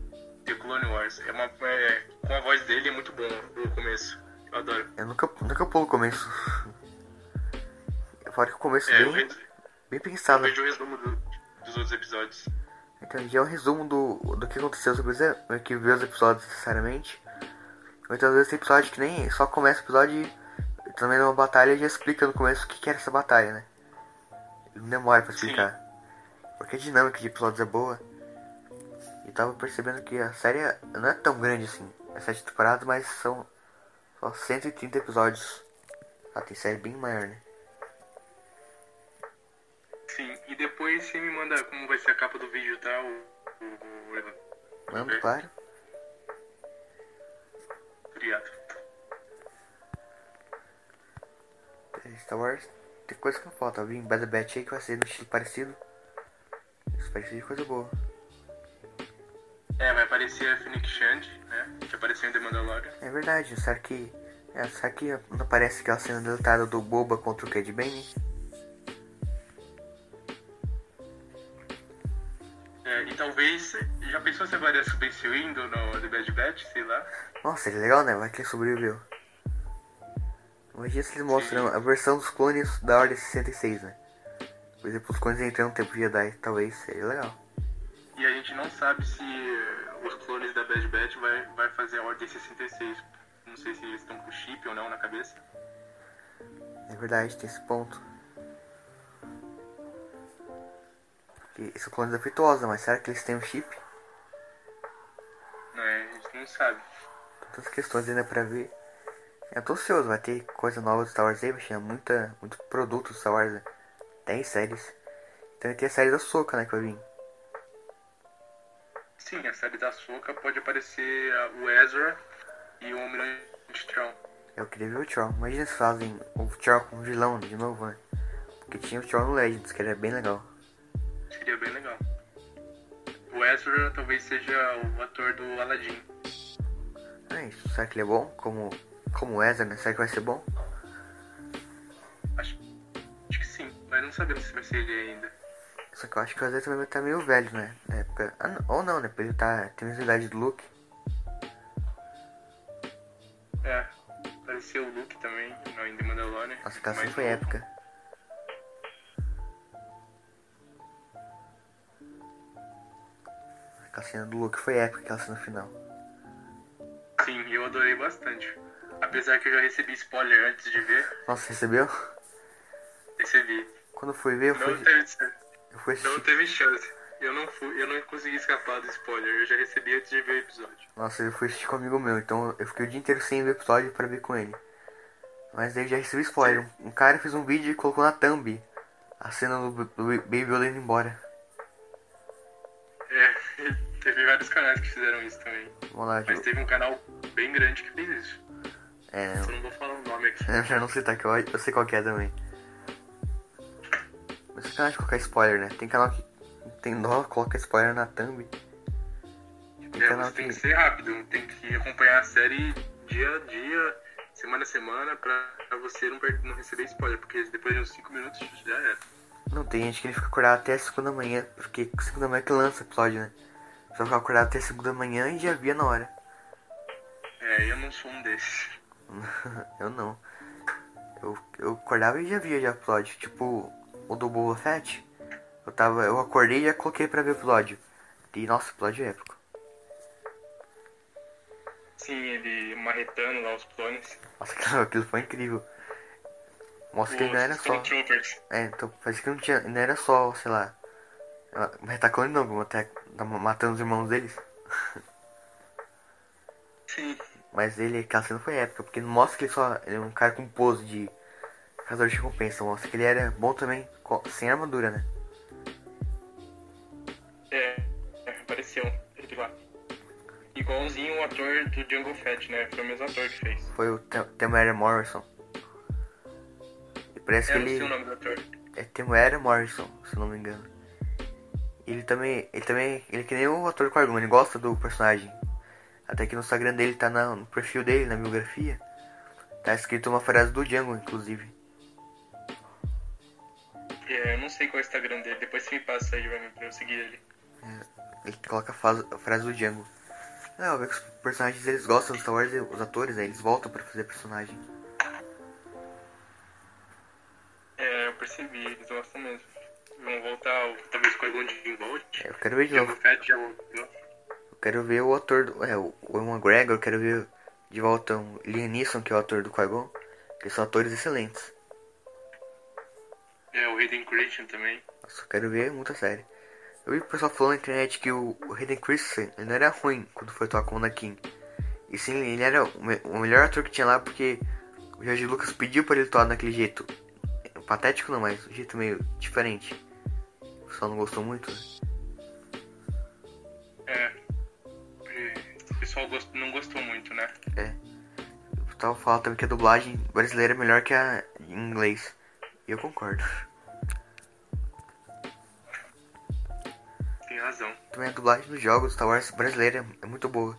de Clone Wars. É uma, é, com a voz dele é muito bom o começo. Eu adoro. Eu nunca, nunca pulo o começo. Fora que o começo É, bem, eu vejo, bem eu pensado. vejo o resumo do- dos outros episódios. Então já é um resumo do, do que aconteceu sobre os, que viu os episódios necessariamente. Muitas vezes tem episódio que nem só começa o episódio e também numa batalha e já explica no começo o que, que era essa batalha, né? Não demora pra explicar. Porque a dinâmica de episódios é boa. E tava percebendo que a série não é tão grande assim. É sete temporadas, mas são só 130 episódios. Ah, tem série bem maior, né? Sim, e depois você me manda como vai ser a capa do vídeo, tá? O, o, o Ok. claro. Obrigado. Star Wars tem coisa que não falta. Eu vi em Bad Batch aí que vai ser no estilo parecido. Isso parece de coisa boa. É, vai aparecer a Phoenix Shand, né? Que apareceu em The Mandalorian. É verdade, será que. É, será que não aparece aquela cena deletada do Boba contra o Cad Bane? E talvez. Já pensou se aparece o Mace Windu no The Bad Batch, sei lá? Nossa, seria legal, né? Vai que ele sobreviveu. Imagina se eles mostram a versão dos clones da Ordem 66, né? Por exemplo, os clones entrando no tempo de Jedi, talvez seria legal. E a gente não sabe se os clones da Bad Batch vai, vai fazer a Ordem 66. Não sei se eles estão com chip ou não na cabeça. É verdade, tem esse ponto. Porque esse clone da mas será que eles têm um chip? Né? A gente não sabe. Tantas questões ainda pra ver. Eu tô ansioso, vai ter coisa nova do Star Wars aí, vai ter muita, muito produto do Star Wars, né? 10 séries. Então vai ter a série da Soca, né, que vai vir. Sim, a série da Soca pode aparecer o Ezra e o Almirante Tron. Eu queria ver o Tron. Imagina se fazem o Tron com vilão de novo, né? Porque tinha o Tron no Legends, que era bem legal. Seria bem legal. O Ezra talvez seja o ator do Aladdin. É isso, será que ele é bom? Como, como o Ezra, né? Será que vai ser bom? Acho, acho que sim, mas não sabemos se vai ser ele ainda. Só que eu acho que o Ezra também vai estar meio velho, né? Época... Ah, ou não, né? Porque ele tá... tem a mesma idade do Luke. É, apareceu o Luke também, no In The Mandalorian. Nossa, aquela foi épica. Aquela cena do Luke foi épica, aquela cena final. Sim, eu adorei bastante. Apesar que eu já recebi spoiler antes de ver, Nossa, recebeu? recebi. Quando fui ver, eu Não fui, teve, eu fui não assistir. teve chance. Eu não fui, eu não consegui escapar do spoiler. Eu já recebi antes de ver o episódio. Nossa, eu fui assistir com um amigo meu, então eu fiquei o dia inteiro sem ver o episódio pra ver com ele. Mas daí já recebi spoiler. Um cara fez um vídeo e colocou na thumb a cena do, do Baby Yoda indo embora. Teve vários canais que fizeram isso também. Lá, Mas teve um canal bem grande que fez isso. É, Eu não vou falar o nome aqui. É, pra não citar que eu, eu sei qual que é também. Mas sacanagem de colocar spoiler, né? Tem canal que tem dó, coloca spoiler na thumb. Tem É, canal você tem que. que ser rápido, tem que acompanhar a série dia a dia, semana a semana, pra, pra você não, per- não receber spoiler, porque depois de uns 5 minutos já era. Não, tem gente que ele fica acordado até a segunda manhã, porque segunda manhã que lança o episódio, né? Só ficar acordado até a segunda manhã e já via na hora. É, eu não sou um desses. eu não. Eu, eu acordava e já via já o episódio. Tipo, o do Boba Fett. Eu tava. Eu acordei e já coloquei pra ver o episódio. E nossa, o episódio é épico. Sim, ele marretando lá os clones. Nossa, aquilo, aquilo foi incrível. Mostra que não era só. É, então parece que não tinha. Não era só, sei lá. Tá clone não, até tá matando os irmãos deles. Sim. Mas ele, aquela cena foi épica, porque não mostra que ele só ele é um cara com pose de caçador de recompensa, mostra que ele era bom também, sem armadura, né? É, é, apareceu ele lá. Igualzinho o ator do Jungle Fett, né? Foi o mesmo ator que fez. Foi o Tem- Temuera Morrison. E parece É, que não sei ele o nome do ator. é Temuera Morrison, se não me engano. Ele também, ele também, ele é que nem o ator Quargon, ele gosta do personagem. Até que no Instagram dele tá na- no perfil dele, na biografia, tá escrito uma frase do Django, inclusive. É, eu não sei qual é o Instagram dele. Depois você me passa aí pra, mim, pra eu seguir ele. Ele coloca a, frase do Django. É, eu vejo que os personagens eles gostam do Star Wars, os atores, né, eles voltam pra fazer personagem. É, eu percebi, eles gostam mesmo. Vão voltar, o- talvez com algum de volte. Eu quero ver de novo. Eu quero ver o ator, do, é, o o Ewan McGregor, eu quero ver de volta o Liam Neeson, que é o ator do Qui-Gon. Que são atores excelentes. É, o Hayden Christian também. Nossa, eu quero ver muita série. Eu vi o pessoal falando na internet que o, o Hayden Christensen ele não era ruim quando foi atuar com o Anakin. E sim, ele era o, o melhor ator que tinha lá porque o George Lucas pediu para ele atuar daquele jeito. Patético não, mas um jeito meio diferente. O pessoal não gostou muito. É. É, O pessoal não gostou muito, né? O pessoal fala também que a dublagem brasileira é melhor que a em inglês. E eu concordo. Tem razão. Também a dublagem dos jogos Star Wars brasileira é muito boa.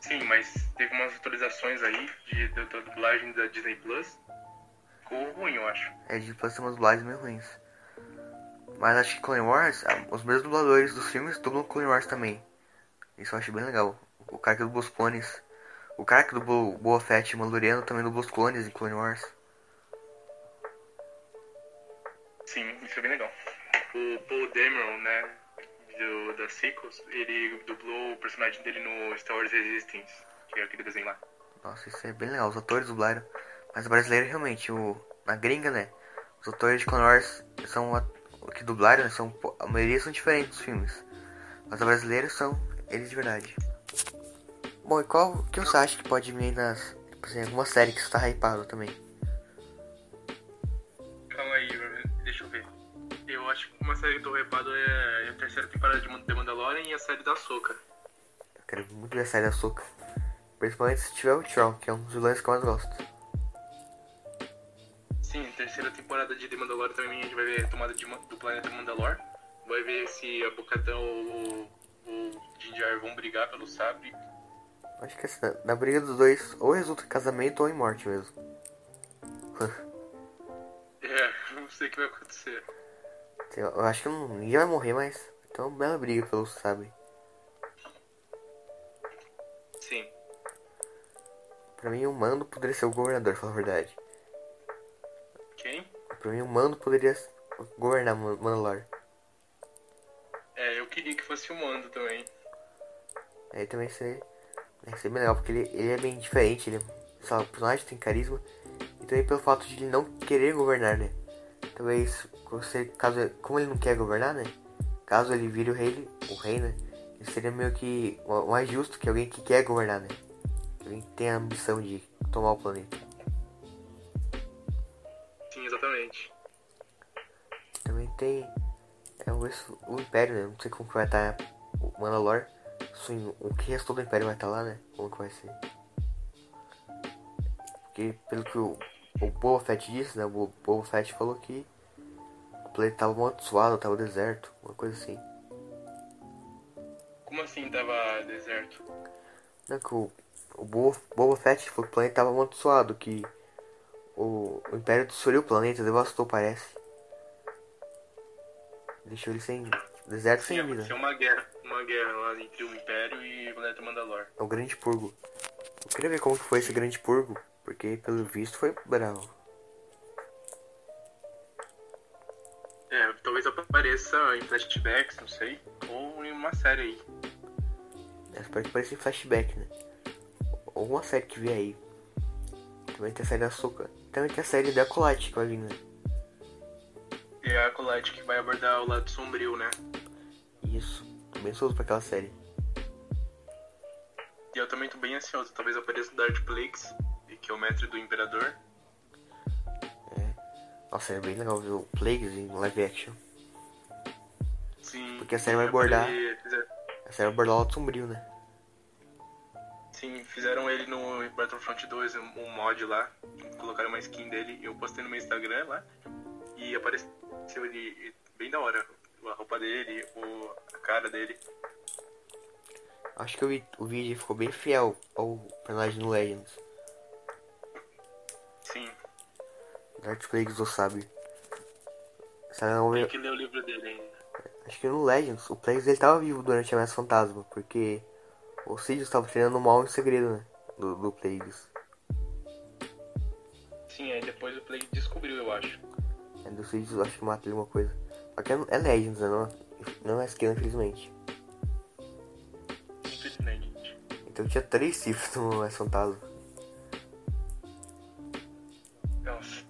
Sim, mas teve umas atualizações aí de, da, dublagem da Disney Plus. Ficou ruim, eu acho. É de fazer umas dublagens meio ruins. Mas acho que Clone Wars, ah, os mesmos dubladores dos filmes dublam Clone Wars também. Isso eu acho bem legal. O cara que dublou os clones. O cara que dublou o Boa Fett e o Mandaloriano também dublou os clones em Clone Wars. Sim, isso é bem legal. O Paul Dameron, né, do, da Sequels, ele dublou o personagem dele no Star Wars Resistance, que é aquele desenho lá. Nossa, isso é bem legal. Os atores dublaram. Mas o brasileiro realmente, o, na gringa, né? Os atores de Clone Wars são que dublaram, são, a maioria são diferentes dos filmes. Mas os brasileiros são eles de verdade. Bom, e qual que você acha que pode vir nas. Tipo assim, alguma série que você tá hypado também? Calma aí, deixa eu ver. Eu acho que uma série que eu tô repado é a terceira temporada de The Mandalorian e a série da Soca. Eu quero muito ver a série da Soca. Principalmente se tiver o Tron, que é um dos vilões que eu mais gosto. Sim, terceira temporada de The Mandalorian também a gente vai ver a tomada de, do planeta Mandalor. Vai ver se a Bocatão ou o Din Djarin vão brigar pelo sabre. Acho que essa, na briga dos dois, ou resulta em casamento ou em morte mesmo. É, não sei o que vai acontecer. Eu acho que não, ninguém vai morrer, mas. Então uma bela briga pelo sabe. Sim. Pra mim o mando poderia ser o governador, pra falar a verdade. Quem? Pra mim o mando poderia governar Man- Mandalor. É, eu queria que fosse o Mando também. Aí também seria, ia ser bem legal, porque ele, ele é bem diferente, ele é, sei lá, o personagem tem carisma. E também pelo fato de ele não querer governar, né? Talvez, você, caso, como ele não quer governar, né? Caso ele vire o rei, o rei, né? Ele seria meio que mais justo que alguém que quer governar, né? Alguém que tem a ambição de tomar o planeta. Também tem é, o, o Império, né? Não sei como que vai estar o Mandalor. Sim, o que restou do Império vai estar lá, né? Como que vai ser? Porque pelo que o, o Boba Fett disse, né? O Bo- Boba Fett falou que o planeta tava amaldiçoado, tava deserto, uma coisa assim. Como assim tava deserto? Não, que o, o Boba, Boba Fett falou que o planeta tava amaldiçoado, que o, o Império destruiu o planeta, devastou, parece. Deixou ele sem deserto sem vida. aconteceu uma guerra. Uma guerra lá entre o Império e o planeta Mandalor. É o Grande Purgo. Eu queria ver como que foi esse Grande Purgo, porque pelo visto foi bravo. É, talvez apareça em flashbacks, não sei. Ou em uma série aí. Eu espero que pareça em flashback, né? Ou uma série que vier aí. Também tem a série da Soca. Também tem a série da Colate que vai vir, né? E é a Colette que vai abordar o lado sombrio, né? Isso. Tô bem ansioso pra aquela série. E eu também tô bem ansioso. Talvez apareça o Darth Plagueis, que é o mestre do Imperador. Nossa, é bem legal ver o Plagueis em live action. Sim. Porque a série vai abordar- ele- fizer- A série vai abordar o lado sombrio, né? Sim, fizeram ele no Battlefront 2, um um mod lá. Colocaram uma skin dele. Eu postei no meu Instagram lá. E apareceu ele bem da hora. A roupa dele, o, a cara dele. Acho que vi, o vídeo ficou bem fiel ao personagem no Legends. Sim, Darth Plagueis do Sabe. Sabe, não, tem eu- que ler o livro dele ainda. Acho que no Legends, o Plagueis ele tava vivo durante a Ameaça Fantasma, porque o Sidious tava treinando mal em segredo, né? Do, do Plagueis. Sim, aí depois o Plague descobriu, eu acho. É do Sidious, acho que mata alguma coisa. Só que é, é Legends, né? Não, não é skill, infelizmente. Infelizmente. Então tinha três Siths no Ameaça Fantasma. Nossa,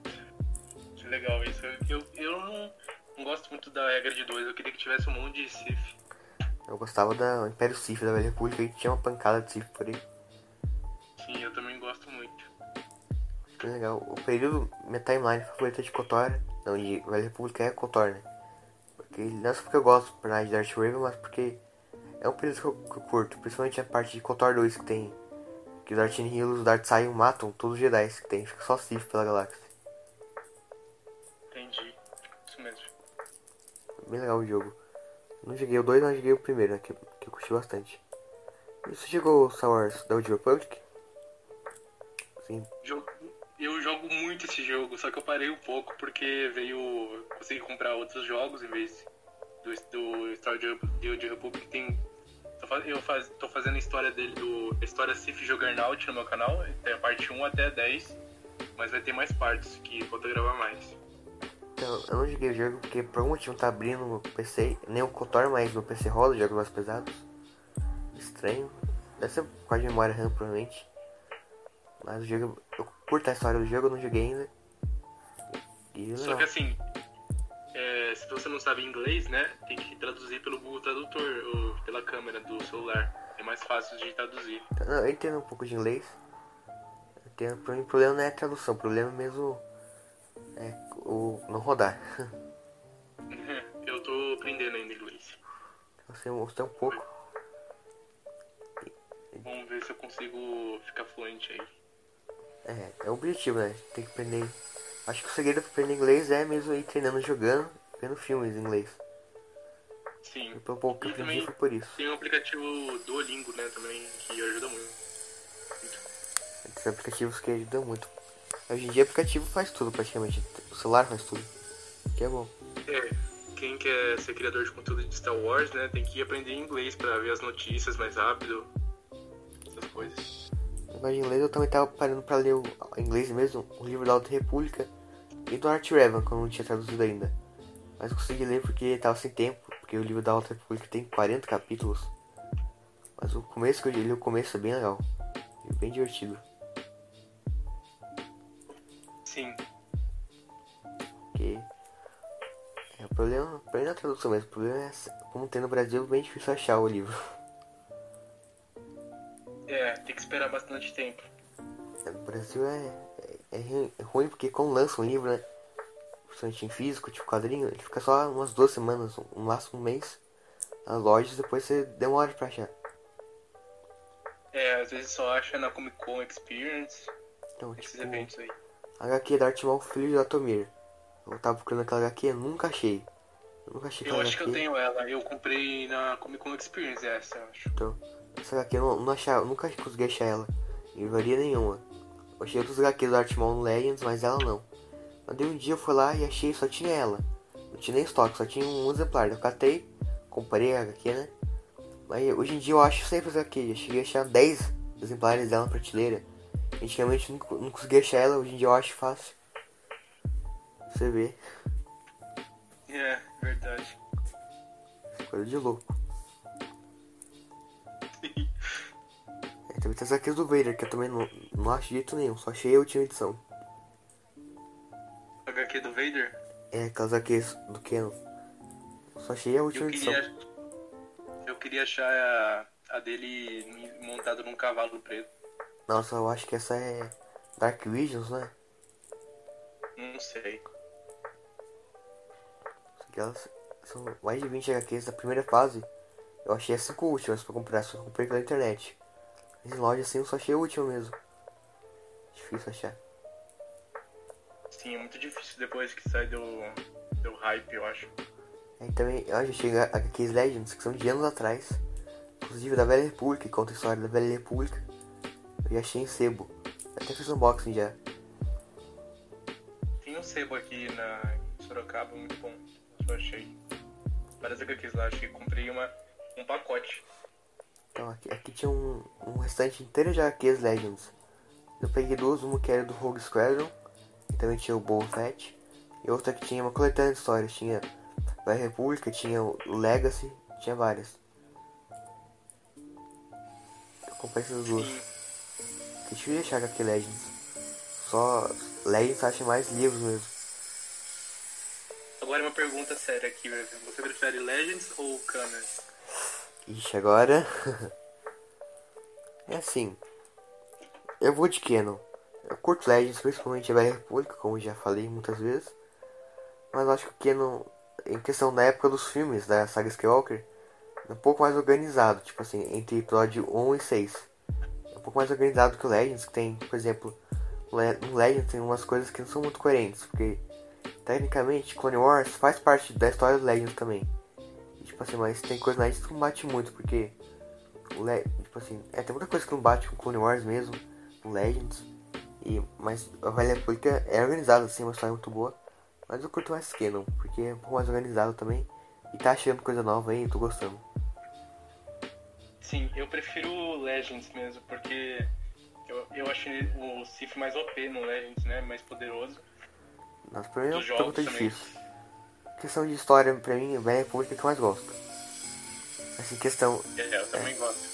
que legal isso. Eu, eu não, não gosto muito da regra de dois. Eu queria que tivesse um monte de Sith. Eu gostava da Império Sith, da Velha República, e tinha uma pancada de Sith por aí. Sim, eu também gosto muito. Que legal. O período, minha timeline favorita de KOTOR, não, de Velha República é KOTOR, né? Porque, não é só porque eu gosto do personagem de Darth Raven, mas porque é um período que eu, que eu curto. Principalmente a parte de KOTOR 2 que tem. Que o Darth Nihil e o Darth Sion matam todos os Jedi que tem. Fica só Sith pela galáxia. Entendi. Isso mesmo. Bem legal o jogo. Não joguei o 2, mas joguei o primeiro, né? Que, que eu curti bastante. E você jogou Star Wars da Old Republic? Sim. Jogo- Eu jogo muito esse jogo, só que eu parei um pouco porque veio. Consegui comprar outros jogos em vez do, do Star de Republic. Tem, eu faz, tô fazendo a história dele, do, a história Sif Juggernaut no meu canal. Tem a parte 1 até a 10, mas vai ter mais partes que falta gravar mais. Então, eu não joguei o jogo porque por algum motivo tá abrindo no PC, nem o KOTOR, mas no PC roda jogos mais pesados. Estranho. Deve ser por causa de memória RAM, provavelmente. Mas o jogo, eu curto a história do jogo, eu não joguei ainda. E é Só legal. que assim, é, se você não sabe inglês, né, tem que traduzir pelo Google Tradutor ou pela câmera do celular. É mais fácil de traduzir. Não, eu entendo um pouco de inglês. Entendo, pra mim, o problema não é a tradução, o problema é mesmo é o não rodar. Eu tô aprendendo ainda inglês. Você mostrou um pouco. Vamos ver se eu consigo ficar fluente aí. É, é o objetivo, né? Tem que aprender. Acho que o segredo pra aprender inglês é mesmo ir treinando jogando, vendo filmes em inglês. Sim. E pelo pouco que eu aprendi foi por isso. tem um aplicativo Duolingo, né, também, que ajuda muito. Esses aplicativos que ajudam muito. Hoje em dia aplicativo faz tudo praticamente. O celular faz tudo. Que é bom. É, quem quer ser criador de conteúdo de Star Wars, né, tem que aprender inglês pra ver as notícias mais rápido. Essas coisas. Negócio de inglês eu também tava parando pra ler o em inglês mesmo, o livro da Alta República e do Art Revan, que eu não tinha traduzido ainda. Mas eu consegui ler porque tava sem tempo, porque o livro da Alta República tem 40 capítulos. Mas o começo que eu li, o começo é bem legal. E bem divertido. Sim. Porque é, o problema, o problema é a tradução mesmo, o problema é como tem no Brasil, é bem difícil achar o livro. É, tem que esperar bastante tempo. É, No Brasil é, é, é é ruim porque quando lança um livro, né? Principalmente em físico, tipo quadrinho, ele fica só umas duas semanas, um máximo um mês nas lojas, depois você demora pra achar. É, às vezes só acha na Comic Con Experience, Então, esses tipo, eventos aí. HQ da Artmal Filho de Atomir. Eu tava procurando aquela HQ, nunca achei. Eu nunca achei Eu acho que HQ. eu tenho ela, eu comprei na Comic Con Experience essa, eu acho. Então, essa HQ eu não, não achava, eu nunca consegui achar ela. Em livraria nenhuma. Eu achei outros HQs do Artmal no Legends, mas ela não. Mas daí um dia eu fui lá e achei, só tinha ela. Não tinha nem estoque, só tinha um exemplar. Eu catei, comprei a HQ, né? Mas hoje em dia eu acho sempre as HQ. Eu cheguei a achar 10 exemplares dela na prateleira. Antigamente eu não, não conseguia achar ela, hoje em dia eu acho fácil. Você vê, É, verdade. coisa de louco. Também tem as HQs do Vader, que eu também não, não acho jeito nenhum, só achei a última edição. HQ do Vader? É, aquelas HQs do Canon. Só achei a última Eu edição. queria, eu queria achar a, a dele montado num cavalo preto. Nossa, eu acho que essa é Dark Visions, né? Não sei. Aquelas são mais de 20 HQs da primeira fase. Eu achei as 5 últimas pra comprar, só comprei pela internet. Mas em loja assim eu só achei última mesmo. Difícil achar. Sim, é muito difícil depois que sai do, do hype, eu acho. Aí também, eu já chega HQs Legends, que são de anos atrás. Inclusive da Velha República, que conta a história da Velha República. Eu já achei em sebo. Eu até fiz unboxing já. Tem um sebo aqui na em Sorocaba, muito bom. Eu achei. Várias HQs lá, achei. Comprei uma, um pacote. Então aqui, aqui tinha um, um restante inteiro de HQs Legends. Eu peguei duas, uma que era do Rogue Squadron, e também tinha o Boba Fett, e outra que tinha uma coletânea de histórias, tinha a República, tinha o Legacy, tinha várias. Eu comprei essas duas. Que difícil de achar HQ Legends. Só Legends acha mais livros mesmo. Agora uma pergunta séria aqui. Você prefere Legends ou Canon? Ixi, agora. é assim. Eu vou de Canon. Eu curto Legends, principalmente a Velha República, como já falei muitas vezes. Mas acho que o Canon, em questão da época dos filmes da saga Skywalker, é um pouco mais organizado. Tipo assim, entre episódio 1 e 6. É um pouco mais organizado que o Legends, que tem, por exemplo, no Legends tem umas coisas que não são muito coerentes. Porque, tecnicamente, Clone Wars faz parte da história do Legends também. Tipo assim, mas tem coisa na que não bate muito, porque o Le tipo assim, é, tem muita coisa que não bate com Clone Wars mesmo, com Legends. E, mas a Velha República é organizada, assim, uma história muito boa. Mas eu curto mais Canon, porque é um pouco mais organizado também. E tá achando coisa nova aí, eu tô gostando. Sim, eu prefiro Legends mesmo, porque eu, eu acho o Sif mais OP no Legends, né? Mais poderoso. Nossa, pra mim é pergunta também. difícil. Questão de história, pra mim, a República é a que eu mais gosto. Assim, questão. É, eu também gosto.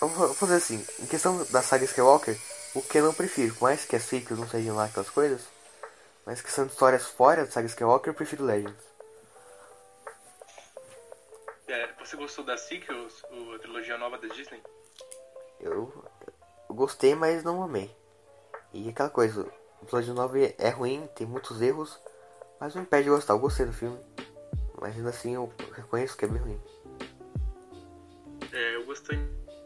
Vamos fazer assim, em questão da saga Skywalker, o que eu não prefiro, por mais que as sequels não sejam lá aquelas coisas, mas que são histórias fora da saga Skywalker, eu prefiro Legends. É, você gostou da sequels, a trilogia nova da Disney? Eu, eu gostei, mas não amei. E aquela coisa, o episódio 9 é ruim, tem muitos erros, mas não impede de gostar. Eu gostei do filme, mas ainda assim eu reconheço que é bem ruim. É, eu gostei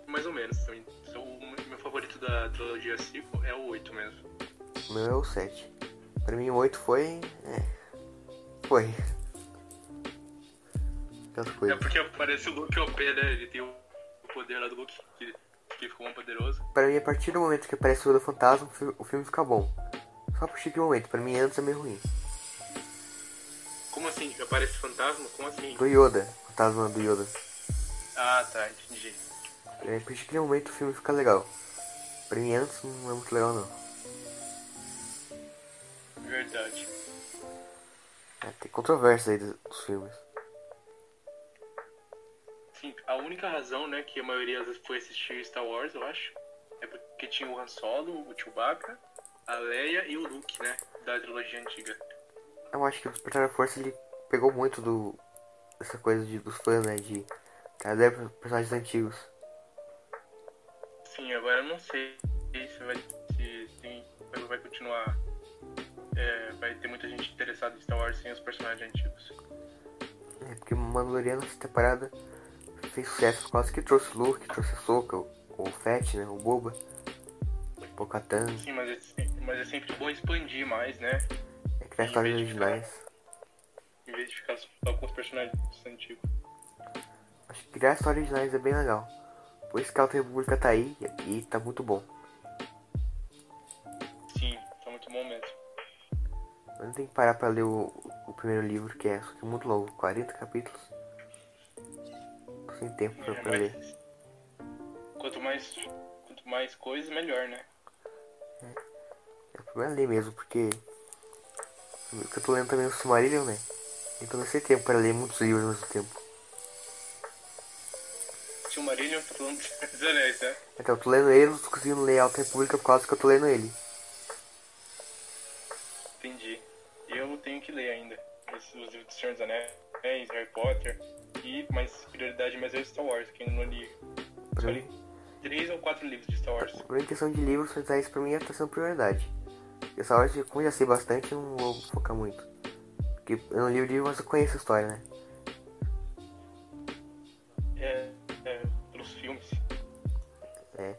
mais ou menos também. O meu favorito da trilogia sequel é o 8 mesmo. O meu é o 7. Pra mim o 8 foi. É. Foi. É porque aparece o Luke OP, né? Ele tem o poder lá do Luke, que, que ficou mais poderoso. Pra mim, a partir do momento que aparece o Yoda Fantasma, o fi- o filme fica bom. Só por chique momento, pra mim antes é meio ruim. Como assim? Aparece fantasma? Como assim? Do Yoda, fantasma do Yoda. Ah, tá, entendi. Daquele momento o filme fica legal. Pra mim antes não é muito legal não. Verdade. É, tem controvérsia aí dos, filmes. Sim, a única razão, né, que a maioria às vezes foi assistir Star Wars, eu acho, é porque tinha o Han Solo, o Chewbacca, a Leia e o Luke, né, da trilogia antiga. Eu acho que o da Força ele pegou muito do. dessa coisa de, dos fãs, né? De trazer personagens antigos. Sim, agora eu não sei se vai, se tem, vai- continuar, é, vai ter muita gente interessada em Star Wars sem os personagens antigos. É, porque o Mandaloriano essa temporada fez sucesso por causa que trouxe o Luke, trouxe a Soca, o, o Fett, né? O Boba, o Pocatan, Sim, mas é, se- mas é sempre bom expandir mais, né, ficar- originais. em vez de ficar só com os personagens antigos. Acho que criar histórias originais é bem legal. Por isso que a Alta República tá aí e tá muito bom. Sim, tá muito bom mesmo. Eu não tenho que parar pra ler o, o primeiro livro, que é, só que é muito longo, 40 capítulos. Tô sem tempo pra, É, pra ler. quanto mais, quanto mais coisa, melhor, né? É o problema é ler mesmo, porque eu tô lendo também o Silmarillion, né? Então não sei tempo para ler muitos livros ao mesmo tempo. Silmarillion, tô falando dos anéis, né? Então eu tô lendo ele, não tô conseguindo ler Alta República por causa que eu tô lendo ele. Entendi. Eu tenho os livros do Senhor dos Anéis, Harry Potter, e, mas prioridade mais é Star Wars, que ainda não li. Só li três ou quatro livros de Star Wars. Por questão de livros, isso pra mim é tá sendo prioridade. Porque Star Wars, como já sei bastante, não vou focar muito. Porque eu não li o livro, mas eu conheço a história, né? É, é pelos filmes. É.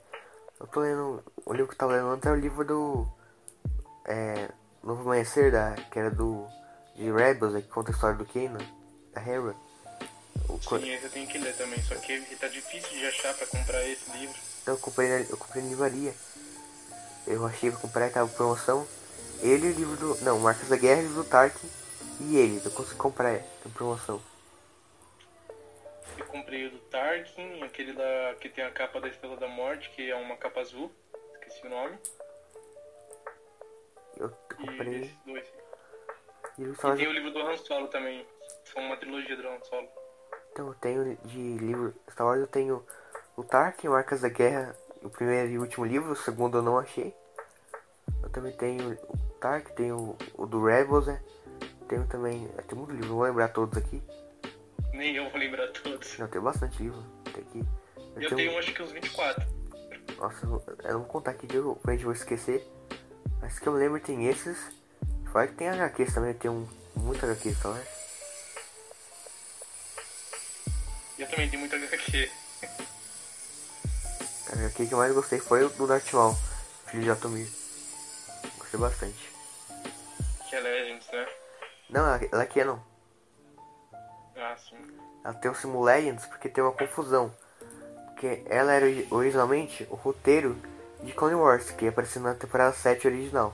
Eu tô lendo. O livro que eu tava lendo antes é o livro do. É. Novo Amanhecer, da, que era do. De Rebels, que conta a história do Kanan, da Hera. Sim, esse eu tenho que ler também, só que tá difícil de achar pra comprar esse livro. Então eu comprei na, eu comprei na livraria. Eu achei pra comprar, tava promoção. Ele e o livro do. Não, Marcas da Guerra, livro do Tark e ele. Eu consegui comprar, tem promoção. Eu comprei o do Tarkin, aquele da, que tem a capa da Estrela da Morte, que é uma capa azul. Esqueci o nome. Eu comprei. E esses dois. E, e tem o livro do Han Solo também. São uma trilogia do Han Solo. Então eu tenho de livro Star Wars eu tenho o Tarkin, Marcas da Guerra, o primeiro e último livro, o segundo eu não achei. Eu também tenho o Tarkin, tenho o, do Rebels, né? Tenho também. Tem muito livro, não vou lembrar todos aqui. Nem eu vou lembrar todos. Não, tem bastante livro. Tem aqui. Eu, eu tenho, tenho acho que uns 24. Nossa, eu não vou contar aqui de eu, gente vou esquecer. Mas que eu lembro tem esses. Fora que tem HQs também, tem um, muito HQs, tá vendo? Eu também tenho muito HQ. HQ que eu mais gostei foi o do Darth Maul, filho de Atomir. Gostei bastante. Que é Legends, né? Não, ela, ela é Canon. Ah, sim. Ela tem o Simu Legends porque tem uma confusão. Porque ela era originalmente o roteiro de Clone Wars, que apareceu na temporada 7 original.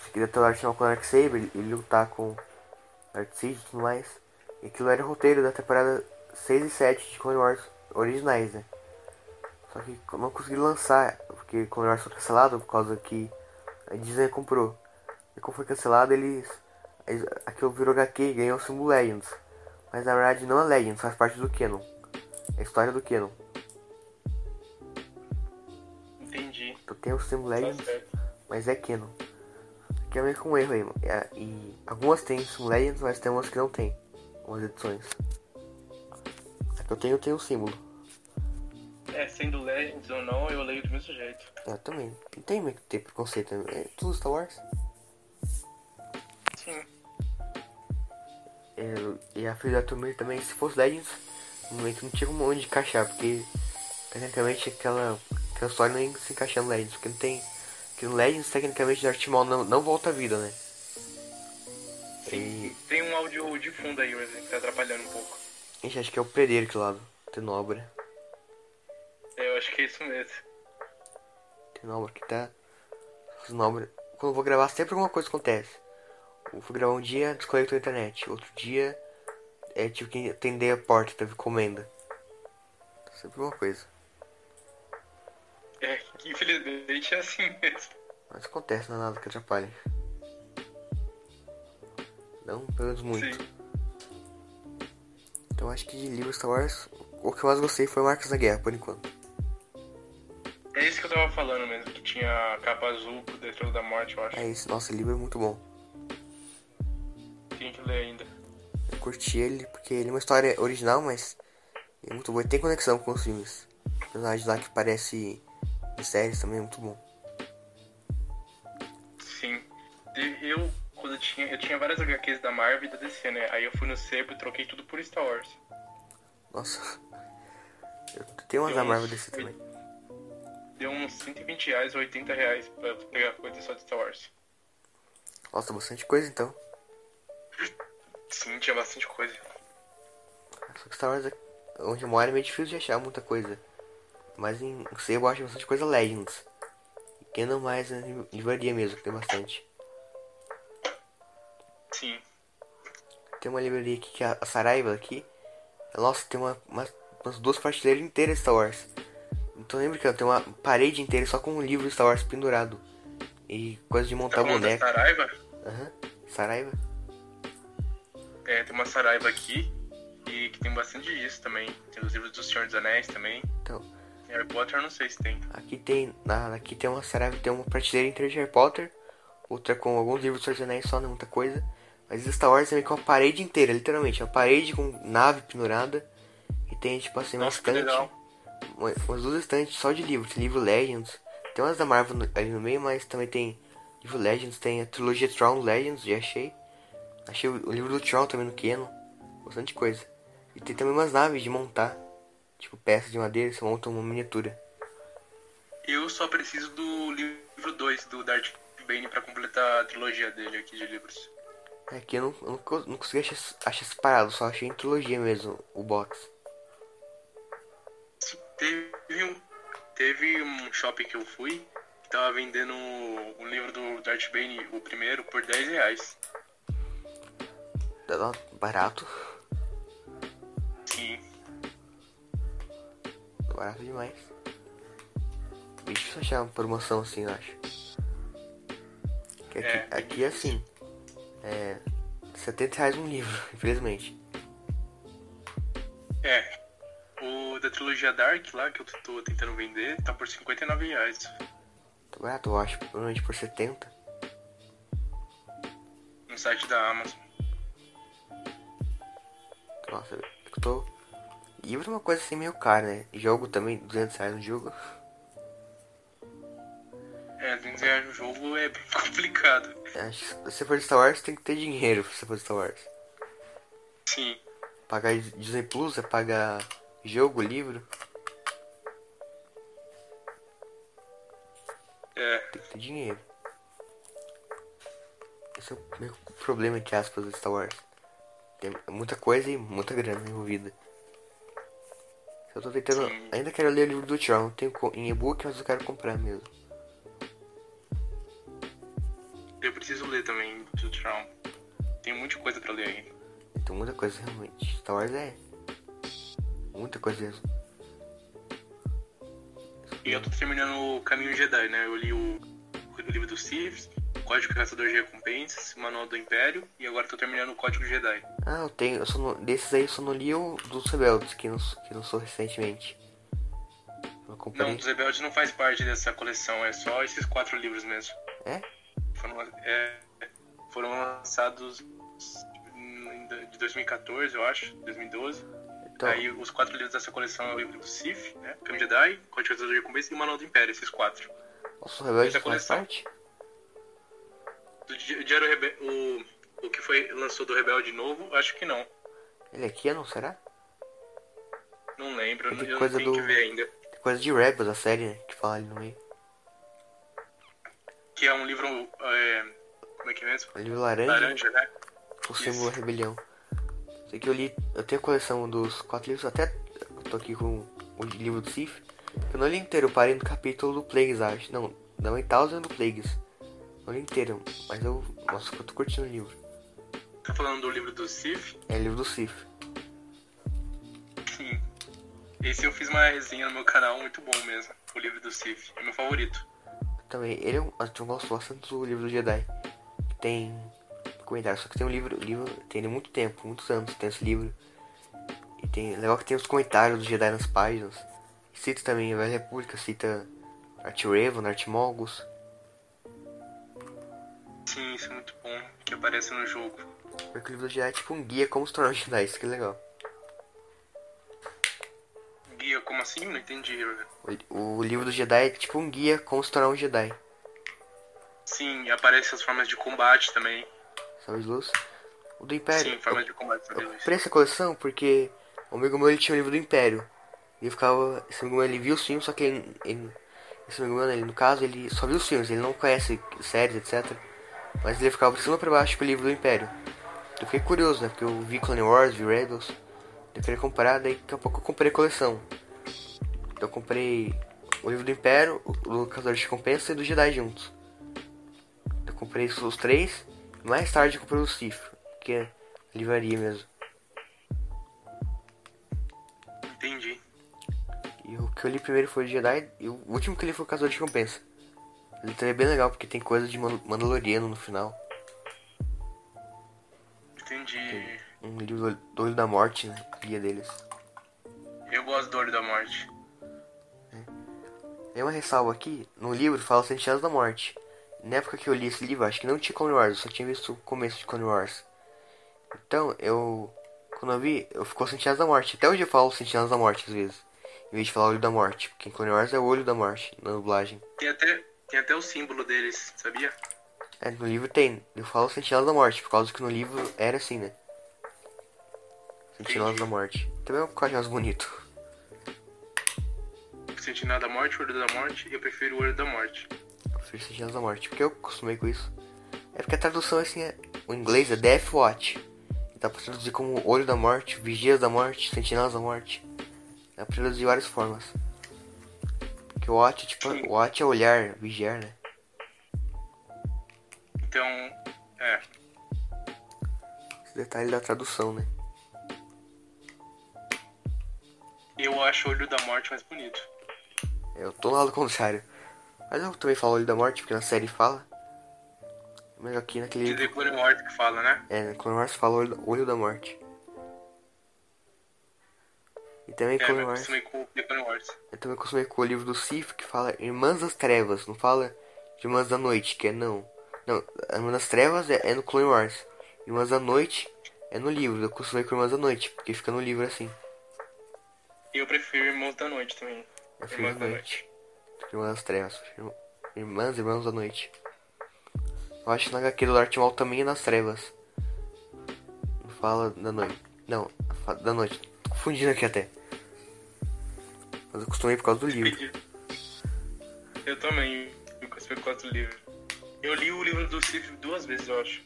Você queria ter o Darth Maul com o Darksaber e lutar com Darth Siege e tudo mais. E aquilo era o roteiro da temporada 6 e 7 de Clone Wars originais, né? Só que não consegui lançar, porque Clone Wars foi cancelado por causa que a Disney comprou. E como foi cancelado, eles. Aquilo virou HQ e ganhou o símbolo Legends. Mas na verdade não é Legends, faz parte do Canon. É a história do Canon. Entendi. Então tem o símbolo tá Legends, tá mas é Canon. Que é meio que um erro aí. E algumas tem símbolo Legends, mas tem umas que não tem umas edições. A que eu tenho, tem o símbolo. É, sendo Legends ou não, eu leio do mesmo jeito. Eu também. Não tem meio que ter preconceito. Né? É tudo Star Wars. Sim. É, e a filha da também, se fosse Legends, no momento não tinha como onde encaixar, porque tecnicamente aquela, aquela história nem se encaixa no Legends, porque não tem. Porque no Legends, tecnicamente, Darth Maul não, não volta à vida, né? Sim. E... Tem um áudio de fundo aí, mas que tá atrapalhando um pouco. Gente, acho que é o Pereira aqui lado. Tenobra. Eu acho que é isso mesmo. Tenobra que tá. Tenobra. Quando eu vou gravar, sempre alguma coisa acontece. Eu vou gravar um dia, desconectou a internet. Outro dia, é tipo que atender a porta, teve comenda. Sempre uma coisa. É, infelizmente é assim mesmo. Mas acontece, não é nada que atrapalhe. Não, pelo menos muito. Sim. Então acho que de livro Star Wars, o que eu mais gostei foi Marcos da Guerra, por enquanto. É isso que eu tava falando mesmo, que tinha capa azul pro Destruidor da Morte, eu acho. É isso, nossa, o livro é muito bom. Tem que ler ainda. Eu curti ele porque ele é uma história original, mas é muito bom. E tem conexão com os filmes. O personagem lá que parece em séries também é muito bom. Sim. Eu quando eu tinha. Eu tinha várias HQs da Marvel e da DC, né? Aí eu fui no sebo e troquei tudo por Star Wars. Nossa. Eu tenho umas da Marvel DC também. Deu uns 120 reais ou 80 reais pra pegar coisa só de Star Wars. Nossa, bastante coisa então. Sim, tinha bastante coisa. Só que Star Wars, onde eu moro, é meio difícil de achar muita coisa. Mas em sebo eu acho bastante coisa Legends. E que não mais em livraria mesmo, que tem bastante. Sim. Tem uma livraria aqui que é a Saraiva aqui. Nossa, tem uma, uma, umas duas prateleiras inteiras Star Wars. Então lembra que ela tem uma parede inteira só com um livro Star Wars pendurado. E coisa de montar tá boneca. Saraiva? Aham. Uhum. Saraiva. É, tem uma Saraiva aqui. E que tem bastante disso também. Tem os livros do Senhor dos Anéis também. Então. Harry Potter eu não sei se tem. Aqui tem. Aqui tem uma Saraiva, tem uma prateleira inteira de Harry Potter. Outra com alguns livros do Senhor dos Anéis só, não muita coisa. Mas Star Wars é meio que uma parede inteira, literalmente. Uma parede com nave pendurada. E tem, tipo assim, Nossa, uma- Umas duas estantes só de livros. Tem livro Legends. Tem umas da Marvel ali no meio, mas também tem livro Legends. Tem a trilogia Tron Legends, já achei. Achei o, livro do Tron também no Canon. Bastante coisa. E tem também umas naves de montar. Tipo, peças de madeira, você monta uma miniatura. Eu só preciso do livro 2 do Darth Bane pra completar a trilogia dele aqui de livros. É que eu não, eu não, não consegui achar, achar separado, só achei em trilogia mesmo o box. Teve um, teve um shopping que eu fui que tava vendendo o livro do Darth Bane, o primeiro, por 10 reais. Barato. Sim. Barato demais. Bem difícil achar uma promoção assim, eu acho. Aqui, É, aqui é assim. É. 70 reais um livro, infelizmente. É. O da trilogia Dark lá, que eu tô tentando vender, tá por 59 reais. Tá barato, eu acho. Provavelmente por 70. No site da Amazon. Nossa, eu tô. Livro é uma coisa assim meio cara, né? Jogo também, 200 reais um jogo. É, 200 reais no jogo é bem complicado. Que se você for de Star Wars, tem que ter dinheiro se você for de Star Wars. Sim. Pagar Disney Plus é pagar jogo, livro. É. Tem que ter dinheiro. Esse é o meu problema, entre aspas, do Star Wars. Tem muita coisa e muita grana envolvida. Eu tô tentando. Sim. Ainda quero ler o livro do Tron. Tenho em e-book, mas eu quero comprar mesmo. Eu preciso ler também do Tron. Tem muita coisa pra ler ainda. Tem muita coisa realmente. Star Wars é. Muita coisa mesmo. E eu tô terminando o Caminho Jedi, né? Eu li o, o livro do Sith, Código Caçador de Recompensas, Manual do Império, e agora tô terminando o Código Jedi. Ah, eu tenho. Eu não, desses aí eu só não li o dos Rebeldes, que não, que lançou recentemente. Eu comprei. Não, dos Rebeldes não faz parte dessa coleção, é só esses quatro livros mesmo. É? Foram, é, foram lançados de 2014, eu acho, 2012. Então, Aí os quatro livros dessa coleção é o livro do Sith, né? Caminho Jedi, Código de Recompensas e o Manual do Império, esses quatro. nossa, o Rebelde faz parte? Do Di- Diário Rebe o, o que foi lançou do Rebelde novo, acho que não. Ele aqui não será? Não lembro, Tem eu não coisa tenho do- que ver ainda. Tem coisa de Rebels, a série, né? Que fala ali no meio. Que é um livro. é, como é que é mesmo? O livro laranja, Laranja, né? o símbolo da rebelião. Sei que eu li. Eu tenho a coleção dos quatro livros, até tô aqui com o livro do Sif. Eu não li inteiro, eu parei no capítulo do Plagues, acho. Não, da 8000 do Plagues. Não li inteiro, mas eu. Nossa, eu tô curtindo o livro. Tá falando do livro do Sif? É o livro do Sif. Sim. Esse eu fiz uma resenha no meu canal, muito bom mesmo. O livro do Sif. É meu favorito. Também, ele é um. Eu gosto bastante do livro do Jedi. Tem comentários, só que tem um livro. livro tem muito tempo, muitos anos tem esse livro. E tem. Legal que tem os comentários do Jedi nas páginas. Cita também a Velha República, cita Art Raven, Art Mogus. Sim, isso é muito bom. Que aparece no jogo. Porque o livro do Jedi é tipo um guia como se tornar um Jedi, isso que é legal. Guia, como assim? Não entendi. O, o livro do Jedi é tipo um guia como se tornar um Jedi. Sim, aparece as formas de combate também. Sabe de luz? O do Império. Sim, formas de combate Eu também. comprei essa coleção porque o amigo meu ele tinha o livro do Império. E eu ficava. Esse amigo meu ele viu os filmes, só que ele. ele- esse amigo meu, ele, no caso, ele só viu os filmes, ele não conhece séries, etc. Mas ele ficava de cima pra baixo com o livro do Império. Eu fiquei curioso, né? Porque eu vi Clone Wars, vi Rebels. Eu queria comprar, daí daqui a pouco eu comprei a coleção. Eu comprei o livro do Império, o do Caçador de Recompensa e do Jedi juntos. Eu comprei os três. Mais tarde eu comprei o Sith, que é livraria mesmo. Entendi. E o que eu li primeiro foi o Jedi e o último que eu li foi o Caçador de Recompensa. Ele também é bem legal porque tem coisa de Man- Mandaloriano no final. Entendi. Um livro do- Olho da Morte, né? Guia deles. Eu gosto do Olho da Morte. Tem uma ressalva aqui, no livro fala 100 anos da morte. Na época que eu li esse livro, acho que não tinha Clone Wars, eu só tinha visto o começo de Clone Wars. Então, eu. Quando eu vi, eu ficou Sentinelas da Morte. Até hoje eu falo Sentinelas da Morte às vezes. Em vez de falar Olho da Morte. Porque em Clone Wars é o Olho da Morte, na dublagem. Tem até, tem até o símbolo deles, sabia? É, no livro tem. Eu falo Sentinelas da Morte, por causa que no livro era assim, né? Sentinelas da Morte. Também é um código mais bonito. Sentinela da Morte, Olho da Morte, eu prefiro o Olho da Morte. Prefiro Sentinelas da Morte, porque eu acostumei com isso. É porque a tradução assim é. O inglês é Death Watch. Dá pra traduzir como Olho da Morte, Vigias da Morte, Sentinelas da Morte. Dá pra traduzir de várias formas. Porque o Watch, tipo, Sim. Watch é olhar, vigiar, né? Então, é. Esse detalhe da tradução, né? Eu acho o Olho da Morte mais bonito. Eu tô no lado contrário. Mas eu também falo Olho da Morte, porque na série fala. Mas aqui naquele. Dizer Clone Wars que fala, né? É, na Clone Wars fala Olho, Olho da Morte. E também É, Clone mas Wars. com o The Clone Wars. Eu também acostumei com o livro do Sif que fala Irmãs das Trevas, não fala Irmãs da Noite, que é não. Não, Irmãs das Trevas é, é no Clone Wars. Irmãs da Noite é no livro. Eu acostumei com Irmãs da Noite, porque fica no livro assim. Eu prefiro Irmãos da Noite também. Eu prefiro Irmãs da da Noite. Irmãs das Trevas. Irmãs, Irmãos da Noite. Eu acho que na HQ do Darth Maul também é nas trevas. Fala da noite. Não, da noite. Tô confundindo aqui até. Mas eu acostumei por causa do livro. Eu também, eu acostumei por causa do livro. Eu li o livro do Sif duas vezes, eu acho.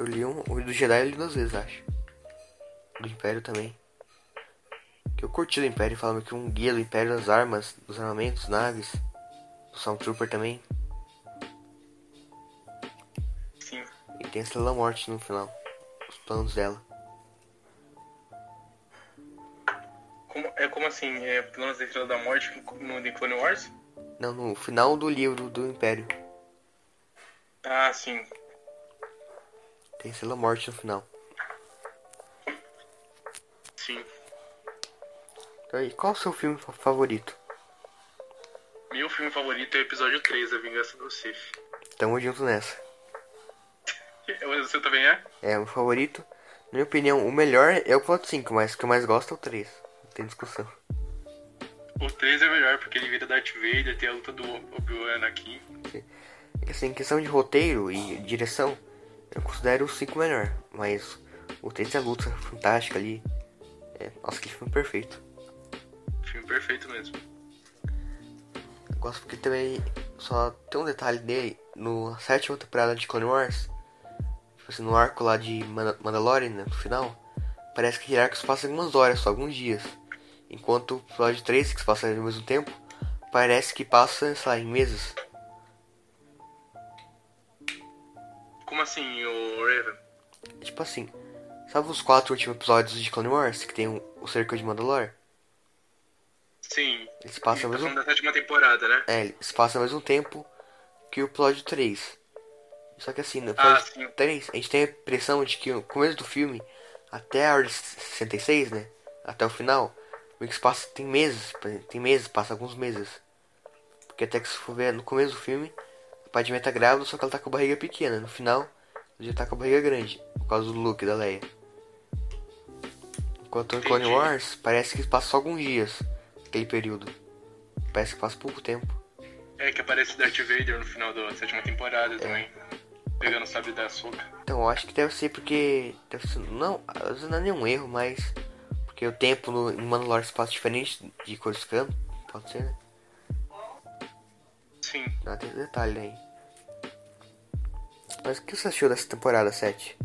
Eu li um, o do Jedi eu li duas vezes, acho. Do Império também. Que eu curti do Império, falando que um guia do Império das armas, dos armamentos, naves. Do Stormtrooper também. Sim. E tem a Estrela Morte no final. Os planos dela. Como, é como assim? É Planos da Estrela da Morte no The Clone Wars? Não, no final do livro do Império. Ah, sim. Tem Estrela Morte no final. Sim. E qual o seu filme fa- favorito? Meu filme favorito é o episódio 3, A Vingança do Sith. Tamo junto nessa. O seu também é? É, o meu favorito. Na minha opinião, o melhor é o episódio 5, mas o que eu mais gosto é o 3. Não tem discussão. O 3 é melhor porque ele vira Darth Vader, tem a luta do Obi-Wan aqui. É assim, em questão de roteiro e direção, eu considero o 5 melhor. Mas o 3 é a luta fantástica ali. É, nossa, que filme perfeito. Perfeito mesmo. Eu gosto porque também só tem um detalhe dele no sétima temporada de Clone Wars. Tipo assim, no arco lá de Manda- Mandalorian, né, no final. Parece que arco se passa algumas horas, só alguns dias. Enquanto o episódio 3, que se passa ao mesmo tempo, parece que passa, sei lá, em meses. Como assim, o Raven? Tipo assim, sabe os quatro últimos episódios de Clone Wars que tem o, o cerco de Mandalore? Sim. Eles passam ao Tá mesmo da sétima temporada, né? É, eles passam ao mesmo tempo que o episódio 3. Só que assim, no Ah, episódio sim. 3, a gente tem a impressão de que o começo do filme, até a hora de 66, né? Até o final, meio que passa, tem meses, tem meses, passa alguns meses. Porque até que se for ver no começo do filme, a Padmé tá grávida, só que ela tá com a barriga pequena. No final, ela já tá com a barriga grande, por causa do look da Leia. Enquanto em Clone. Wars, parece que passa só alguns dias, aquele período. Parece que passa pouco tempo. É que aparece o Darth Vader no final da sétima temporada também. Pegando o sabre da Soca. Então, eu acho que deve ser porque. Deve ser, não, não é nenhum erro, mas. Porque o tempo no, em Mandalore se passa diferente de Coruscant. Pode ser, né? Sim. Não tem detalhe aí. Mas o que você achou dessa temporada 7?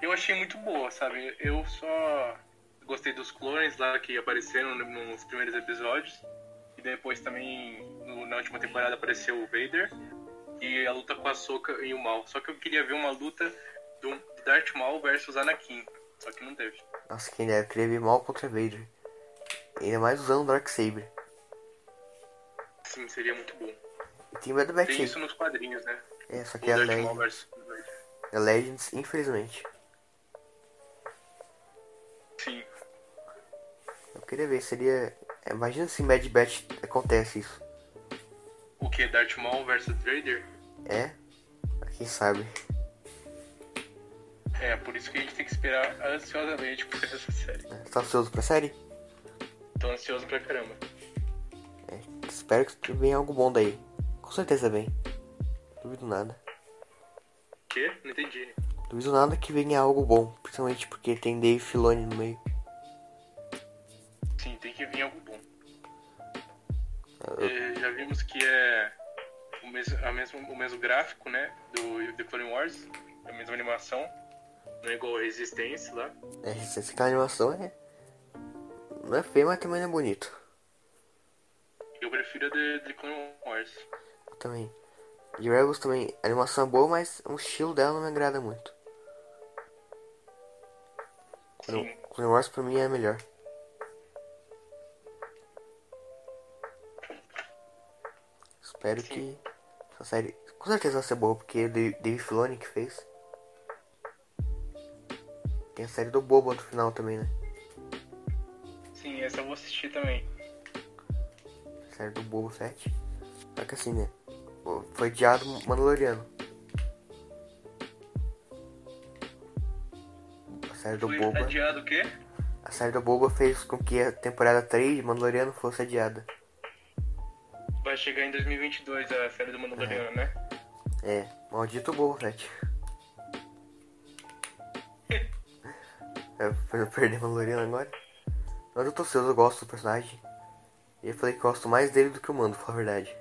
Eu achei muito boa, sabe? Eu só gostei dos clones lá que apareceram no- nos primeiros episódios. E depois também, no- na última temporada, apareceu o Vader. E a luta com a Soka e o Mal. Só que eu queria ver uma luta do Darth Maul versus Anakin. Só que não teve. Nossa, quem deve querer ver mal contra Vader. Ainda mais usando o Darksaber. Sim, seria muito bom. Tem Tem isso nos quadrinhos, né? É, só O que é a Legends. É Legends, infelizmente. Queria ver, seria. é, Imagina se em Bad Batch acontece isso. O que? Darth Maul versus Vader? É? Quem sabe? É, por isso que a gente tem que esperar ansiosamente por essa série. Você tá ansioso pra série? Tô ansioso pra caramba. É, espero que venha algo bom daí. Com certeza vem. Duvido nada. Quê? Não entendi. Duvido nada que venha algo bom. Principalmente porque tem Dave Filoni no meio. Que vir algo bom. Eu- É, já vimos que é o mesmo, a mesmo, o mesmo gráfico, né? Do The Clone Wars. A mesma animação. Não é igual a Resistência lá. É, essa essa animação é. Não é feio, mas também não é bonito. Eu prefiro a The, The Clone Wars. Eu também. E Rebels também, a animação é boa, mas o estilo dela não me agrada muito. Sim. Clone Wars pra mim é melhor. Espero Sim. que essa série com certeza vai ser boa, porque é o Dave Filoni que fez. Tem a série do Boba no final também, né? Sim, essa eu vou assistir também. série do Boba Fett. Só que assim, né? Foi adiado Mandaloriano. A série do Foi Boba. adiado o quê? A série do Boba fez com que a temporada 3 de Mandaloriano fosse adiada. Vai chegar em 2022 a série do Mandaloriano, né? É, maldito Boba Fett. É, pra eu perder Mandaloriano agora. Mas eu tô ansioso, eu gosto do personagem. E eu falei que gosto mais dele do que o Mando, pra falar a verdade.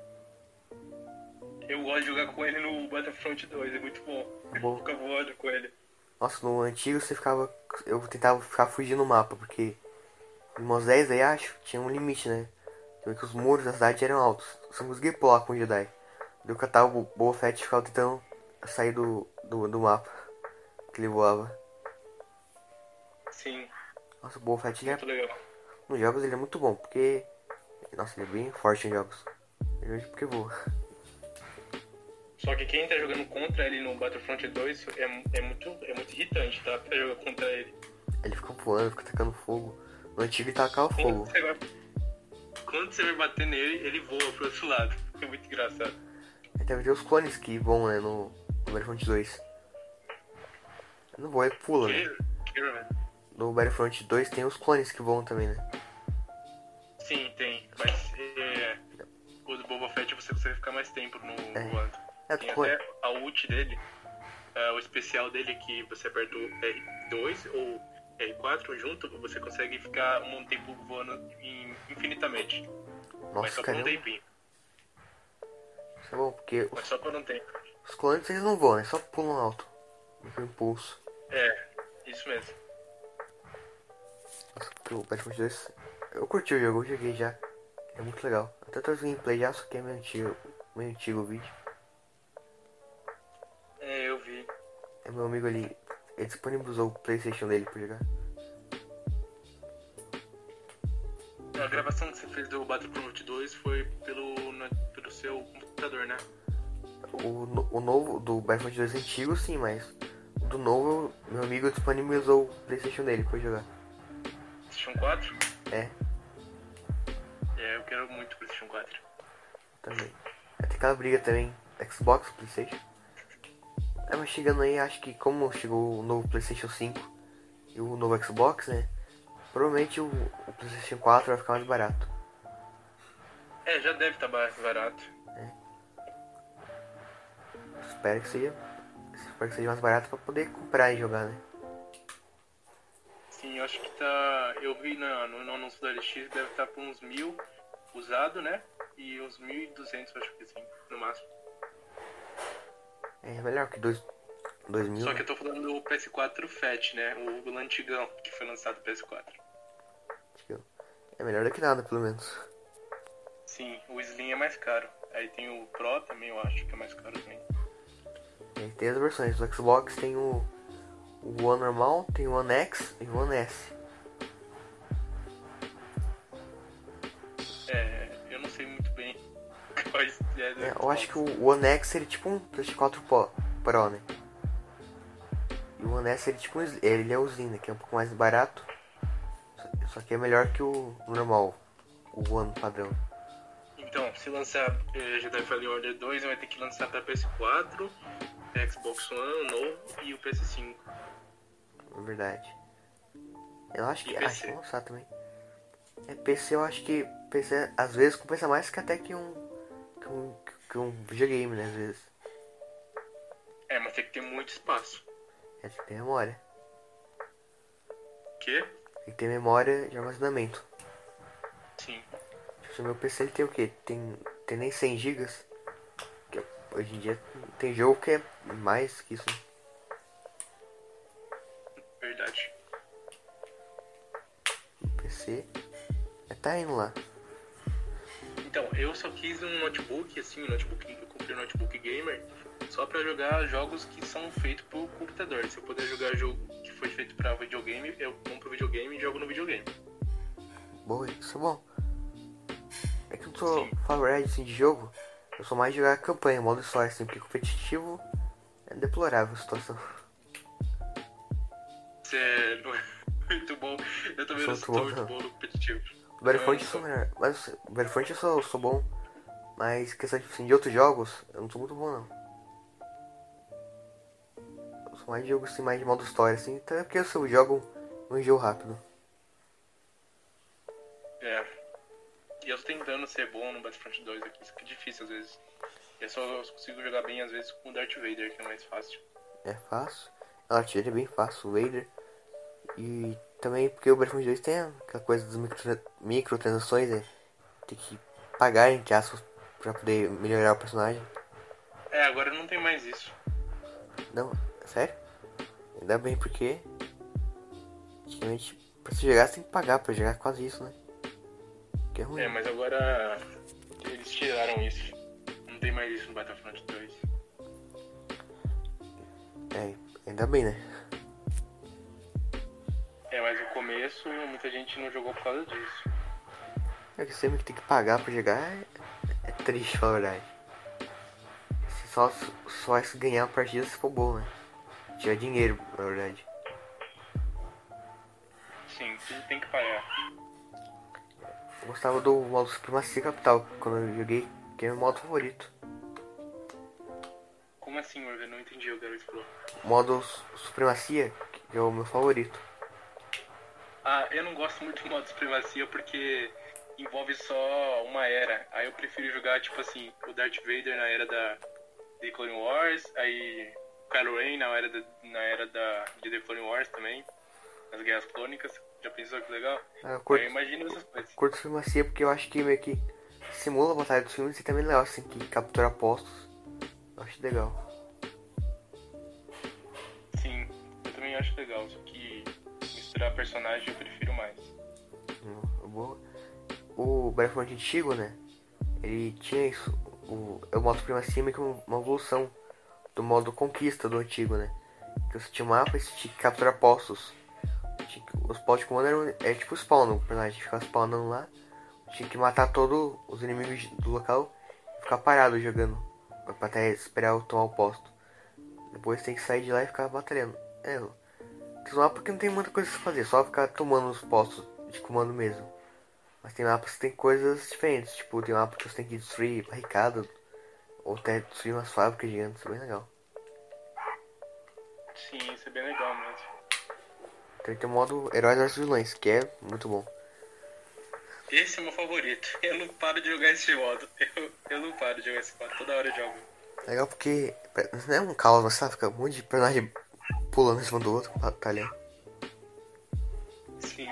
Eu gosto de jogar com ele no Battlefront 2, é muito bom. Bom. Fica voando com ele. Nossa, no antigo você ficava. Eu tentava ficar fugindo no mapa, porque em umas 10 aí acho, tinha um limite, né? Então, que os muros da cidade eram altos. Conseguia pular com o Jedi. Eu catava o Boba Fett ficava tentando sair do, do, do mapa. Que ele voava. Sim, Nossa, o Boba Fett ele é, muito legal. nos jogos ele é muito bom, porque. Nossa, ele é bem forte em jogos. Ele é porque voa. Só que quem tá jogando contra ele no Battlefront 2 é, é, muito, é muito irritante, tá? Pra jogar contra ele. Ele fica voando, fica tacando fogo. No antigo ele tacava fogo. você, vai, quando você vai bater nele, ele voa pro outro lado. É muito engraçado. Também tem os clones que voam, né, no, Battlefront 2. Não voa, ele pula, né? Que, que, né? No Battlefront 2 tem os clones que voam também, né? Sim, tem. Mas é, o do Boba Fett você consegue ficar mais tempo no É. voando. É, Tem clone. até a ult dele, é, o especial dele que você aperta o R2 ou R4 junto, você consegue ficar um tempo voando in- infinitamente. Mas Nossa, só por um tempinho. Isso é bom, porque Mas os, só por um tempo. os clones eles não voam, né? Só pulam alto. Com impulso. É, isso mesmo. Nossa, o Battlefront 2. Eu curti o jogo, eu joguei já. É muito legal. Até trouxe gameplay já, só que é meio antigo, meio antigo o vídeo. É, eu vi. É meu amigo ali. Ele disponibilizou o Playstation dele pra jogar. A gravação que você fez do Battlefront 2 foi pelo, pelo seu computador, né? O, o novo do Battlefront 2 antigo sim, mas do novo, meu amigo disponibilizou o Playstation dele pra jogar. PlayStation 4? É, É, eu quero muito PlayStation 4. também. Ter aquela briga também, Xbox, Playstation. É, mas chegando aí, acho que como chegou o novo Playstation 5 e o novo Xbox, né? Provavelmente o, o Playstation 4 vai ficar mais barato. É, já deve estar mais barato. Espero que seja. Espero que seja mais barato pra poder comprar e jogar, né? Sim, eu acho que tá. Eu vi na, no, no anúncio da LX, deve estar por uns mil usado, né? E uns 1.200, acho que sim, no máximo. É melhor que dois, 2000. Só que eu tô falando do PS4 Fat, né? O, antigão que foi lançado no PS4. Acho que É melhor do que nada, pelo menos. Sim, o Slim é mais caro. Aí tem o Pro também, eu acho que é mais caro também. Tem as versões. Do Xbox tem o, o One normal, tem o One X e o One S. quais é, do É, eu acho que o One X seria tipo um PlayStation 4 Pro, Pro né? E o One S ele tipo um, ele é o Slim, né? Que é um pouco mais barato. Só- que é melhor que o normal, o One padrão. Então, se lançar eh, Jedi Fallen Order 2, vai ter que lançar pra PS4, Xbox One novo e o PS5. é verdade. Eu acho que. Acho que lançar também. É, PC eu acho que. PC às vezes compensa mais que até que um. Que um, que um videogame, né? Às vezes. É, mas tem que ter muito espaço. É, tem que ter memória. Que? Tem que ter memória de armazenamento. Sim. Tipo, o meu PC ele tem o quê? Tem, tem nem 100 GB. Que hoje em dia tem jogo que é mais que isso. Verdade. O PC. É, tá indo lá. Então, eu só quis um notebook, assim, um notebook, eu comprei um notebook gamer só pra jogar jogos que são feitos pro computador. Se eu puder jogar jogo que foi feito pra videogame, eu compro videogame e jogo no videogame. Boa, isso é bom. É que eu não sou favorito assim, de jogo. Eu sou mais de jogar campanha, modo história, assim, porque competitivo é deplorável a situação. Você é muito bom. Eu também não Sou muito muito bom, bom no competitivo. O Battlefront eu Eu sou melhor. Mas o Battlefront eu sou, sou bom. Mas questão de, assim, de outros jogos, eu não sou muito bom não. Eu sou mais de jogo assim, mais de modo história, assim, até porque eu jogo um jogo rápido. É. E eu tô tentando ser bom no Battlefront 2 aqui, isso que é difícil às vezes. Eu só consigo jogar bem às vezes com o Darth Vader, que é mais fácil. É fácil. A artilharia é bem fácil, o Vader. E também porque o Battlefront 2 tem aquela coisa das micro, microtransações, né? Tem que pagar, entre aspas, pra poder melhorar o personagem. É, agora não tem mais isso. Não, sério? Ainda bem porque. Antigamente, pra você jogar, você tem que pagar pra jogar quase isso, né? Que é ruim. É, mas agora eles tiraram isso. Não tem mais isso no Battlefront 2. É, ainda bem, né? É, mas no começo muita gente não jogou por causa disso. É que sempre que tem que pagar pra jogar é, é triste, falar a verdade. Você só, só se ganhar a partida se for bom, né? Tirar dinheiro, na verdade. Sim, tudo tem que pagar. Eu gostava do modo Supremacia Capital, quando eu joguei, que é meu modo favorito. Como assim, Morgan? Não entendi o que garoto falou. Modo Su- Supremacia, que é o meu favorito. Ah, eu não gosto muito do modo supremacia porque envolve só uma era. Aí eu prefiro jogar, tipo assim, o Darth Vader na era da The Clone Wars, aí o Kylo Ren na era da, na era da de The Clone Wars também, nas Guerras Clônicas. Já pensou que legal? Ah, Eu curto, eu imagino essas coisas. curto Supremacia porque eu acho que meio que simula a batalha dos filmes e também é legal, assim, que captura postos. Eu acho legal. Sim, eu também acho legal, só que misturar personagem eu prefiro mais. O Battlefront antigo, né? Ele tinha isso. O, o modo é meio que uma evolução do modo Conquista do antigo, né? Que você tinha um mapa e você tinha que capturar postos. Os postos de comando eram é tipo spawn, o personagem ficava spawnando lá. Tinha que matar todos os inimigos do local e ficar parado jogando. Pra até esperar eu tomar o posto. Depois tem que sair de lá e ficar batalhando. É, tem mapa porque não tem muita coisa pra fazer, só ficar tomando os postos de comando mesmo. Mas tem mapas que tem coisas diferentes, tipo, tem mapa que você tem que destruir barricada, ou até destruir umas fábricas gigantes, isso é bem legal. Sim, isso é bem legal mesmo. Então tem o modo Heróis vs Vilões, que é muito bom. Esse é meu favorito. Eu não paro de jogar esse modo. Eu, eu não paro de jogar esse modo. Toda hora eu jogo. Legal porque não é um caos, mas sabe, fica um monte de personagem pulando em cima do outro, batalhando. Sim.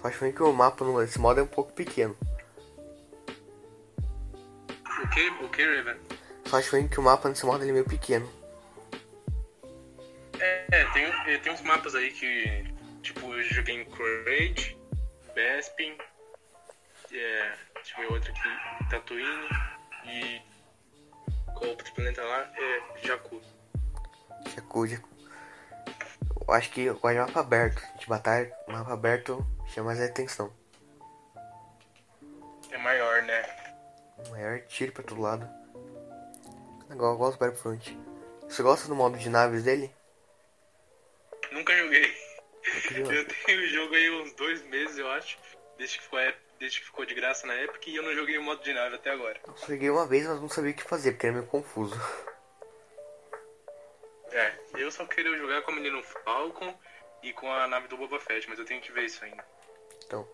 Só acho ruim que o mapa nesse modo é um pouco pequeno. O que? O que, Raven? Só acho ruim que o mapa nesse modo é meio pequeno. É, é, tem, é, tem uns mapas aí que, tipo, eu joguei em Courage, Bespin, é, deixa eu ver outro aqui, Tatooine e qual outro planeta lá? É Jakku. Jakku, Jakku. Eu acho que eu gosto de mapa aberto. De batalha, mapa aberto chama mais atenção. É maior, né? Maior tiro pra todo lado. Legal, eu gosto do Battlefront. Você gosta do modo de naves dele? Nunca joguei. Eu tenho o jogo aí uns dois meses, eu acho, desde que ficou, desde que ficou de graça na época e eu não joguei o modo de nave até agora. Eu joguei uma vez, mas não sabia o que fazer, porque era meio confuso. É, eu só queria jogar com o menino Falcon e com a nave do Boba Fett, mas eu tenho que ver isso ainda. Então,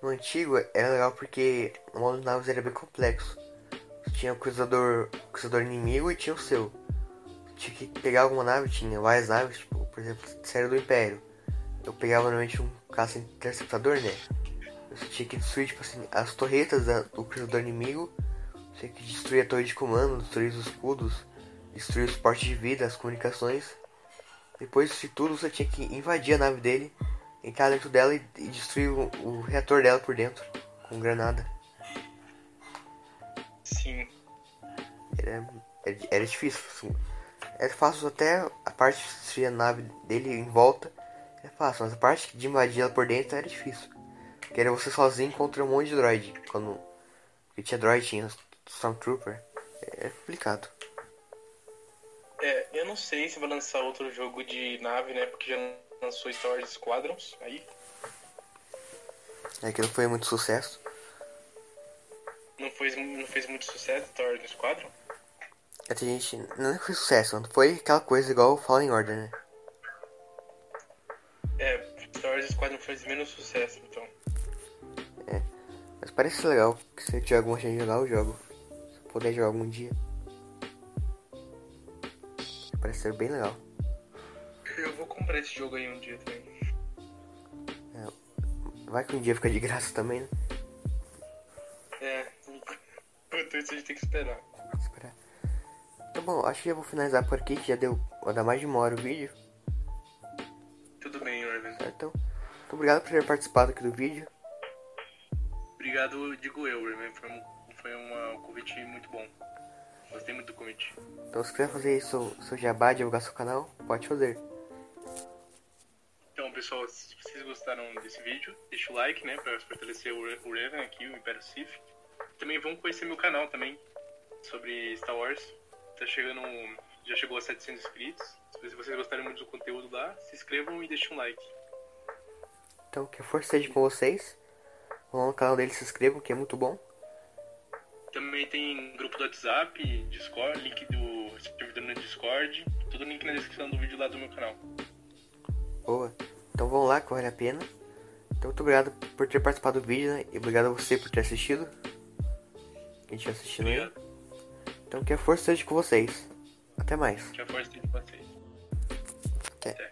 no antigo era legal porque o modo de naves era bem complexo. Tinha o cruzador, o cruzador inimigo e tinha o seu. Tinha que pegar alguma nave, tinha várias naves, tipo, por exemplo, série do Império. Eu pegava normalmente um caça interceptador, né? Você tinha que destruir, tipo assim, as torretas do cruzador inimigo. Você tinha que destruir a torre de comando, destruir os escudos, destruir os portes de vida, as comunicações. Depois de tudo, você tinha que invadir a nave dele, entrar dentro dela e, e destruir o, o reator dela por dentro, com granada. Sim. Era, era, era difícil. Assim. Era fácil até a parte de destruir a nave dele em volta. É fácil, mas a parte de invadir ela por dentro era difícil. Porque era você sozinho contra um monte de droid. Quando. Porque tinha droid, tinha Stormtrooper. É complicado. É, eu não sei se vai lançar outro jogo de nave, né? Porque já lançou Star Wars Squadrons aí. É que não foi muito sucesso. Não fez, não fez muito sucesso Star Wars Squadron? É, tem gente. Não foi sucesso, não foi aquela coisa igual Fallen Order, né? É, Star Wars Squadron fez menos sucesso, então. É. Mas parece legal, que se tiver alguma chance de jogar, eu jogo. Se eu puder jogar algum dia. Parece ser bem legal. Eu vou comprar esse jogo aí um dia também. Vai que um dia fica de graça também, né? É, enquanto isso a gente tem que esperar. Esperar. Tá bom, acho que já vou finalizar por aqui, que já deu. Vai dar mais de uma hora o vídeo. Tudo bem. Certo? Então, muito obrigado por ter participado aqui do vídeo. Obrigado, digo eu, Orven. Foi um, foi uma- um convite muito bom. Gostei muito do convite. Então, se quiser fazer seu, seu jabá, divulgar seu canal, pode fazer. Então, pessoal, se vocês gostaram desse vídeo, deixa o like, né, pra fortalecer o o Revan aqui, o Império Sith. Também vão conhecer meu canal também, sobre Star Wars. Tá chegando, já chegou a 700 inscritos. Se vocês gostarem muito do conteúdo lá, se inscrevam e deixem um like. Então, que a força seja com vocês. Vão lá no canal dele, se inscrevam, que é muito bom. Também tem grupo do WhatsApp, Discord, link do servidor no Discord, tudo link na descrição do vídeo lá do meu canal. Boa. Então vão lá, que vale a pena. Então, muito obrigado por ter participado do vídeo, né? E obrigado a você por ter assistido. Quem estiver assistindo aí. Então, que a força seja com vocês. Até mais. Que a força esteja com vocês. Até. Até.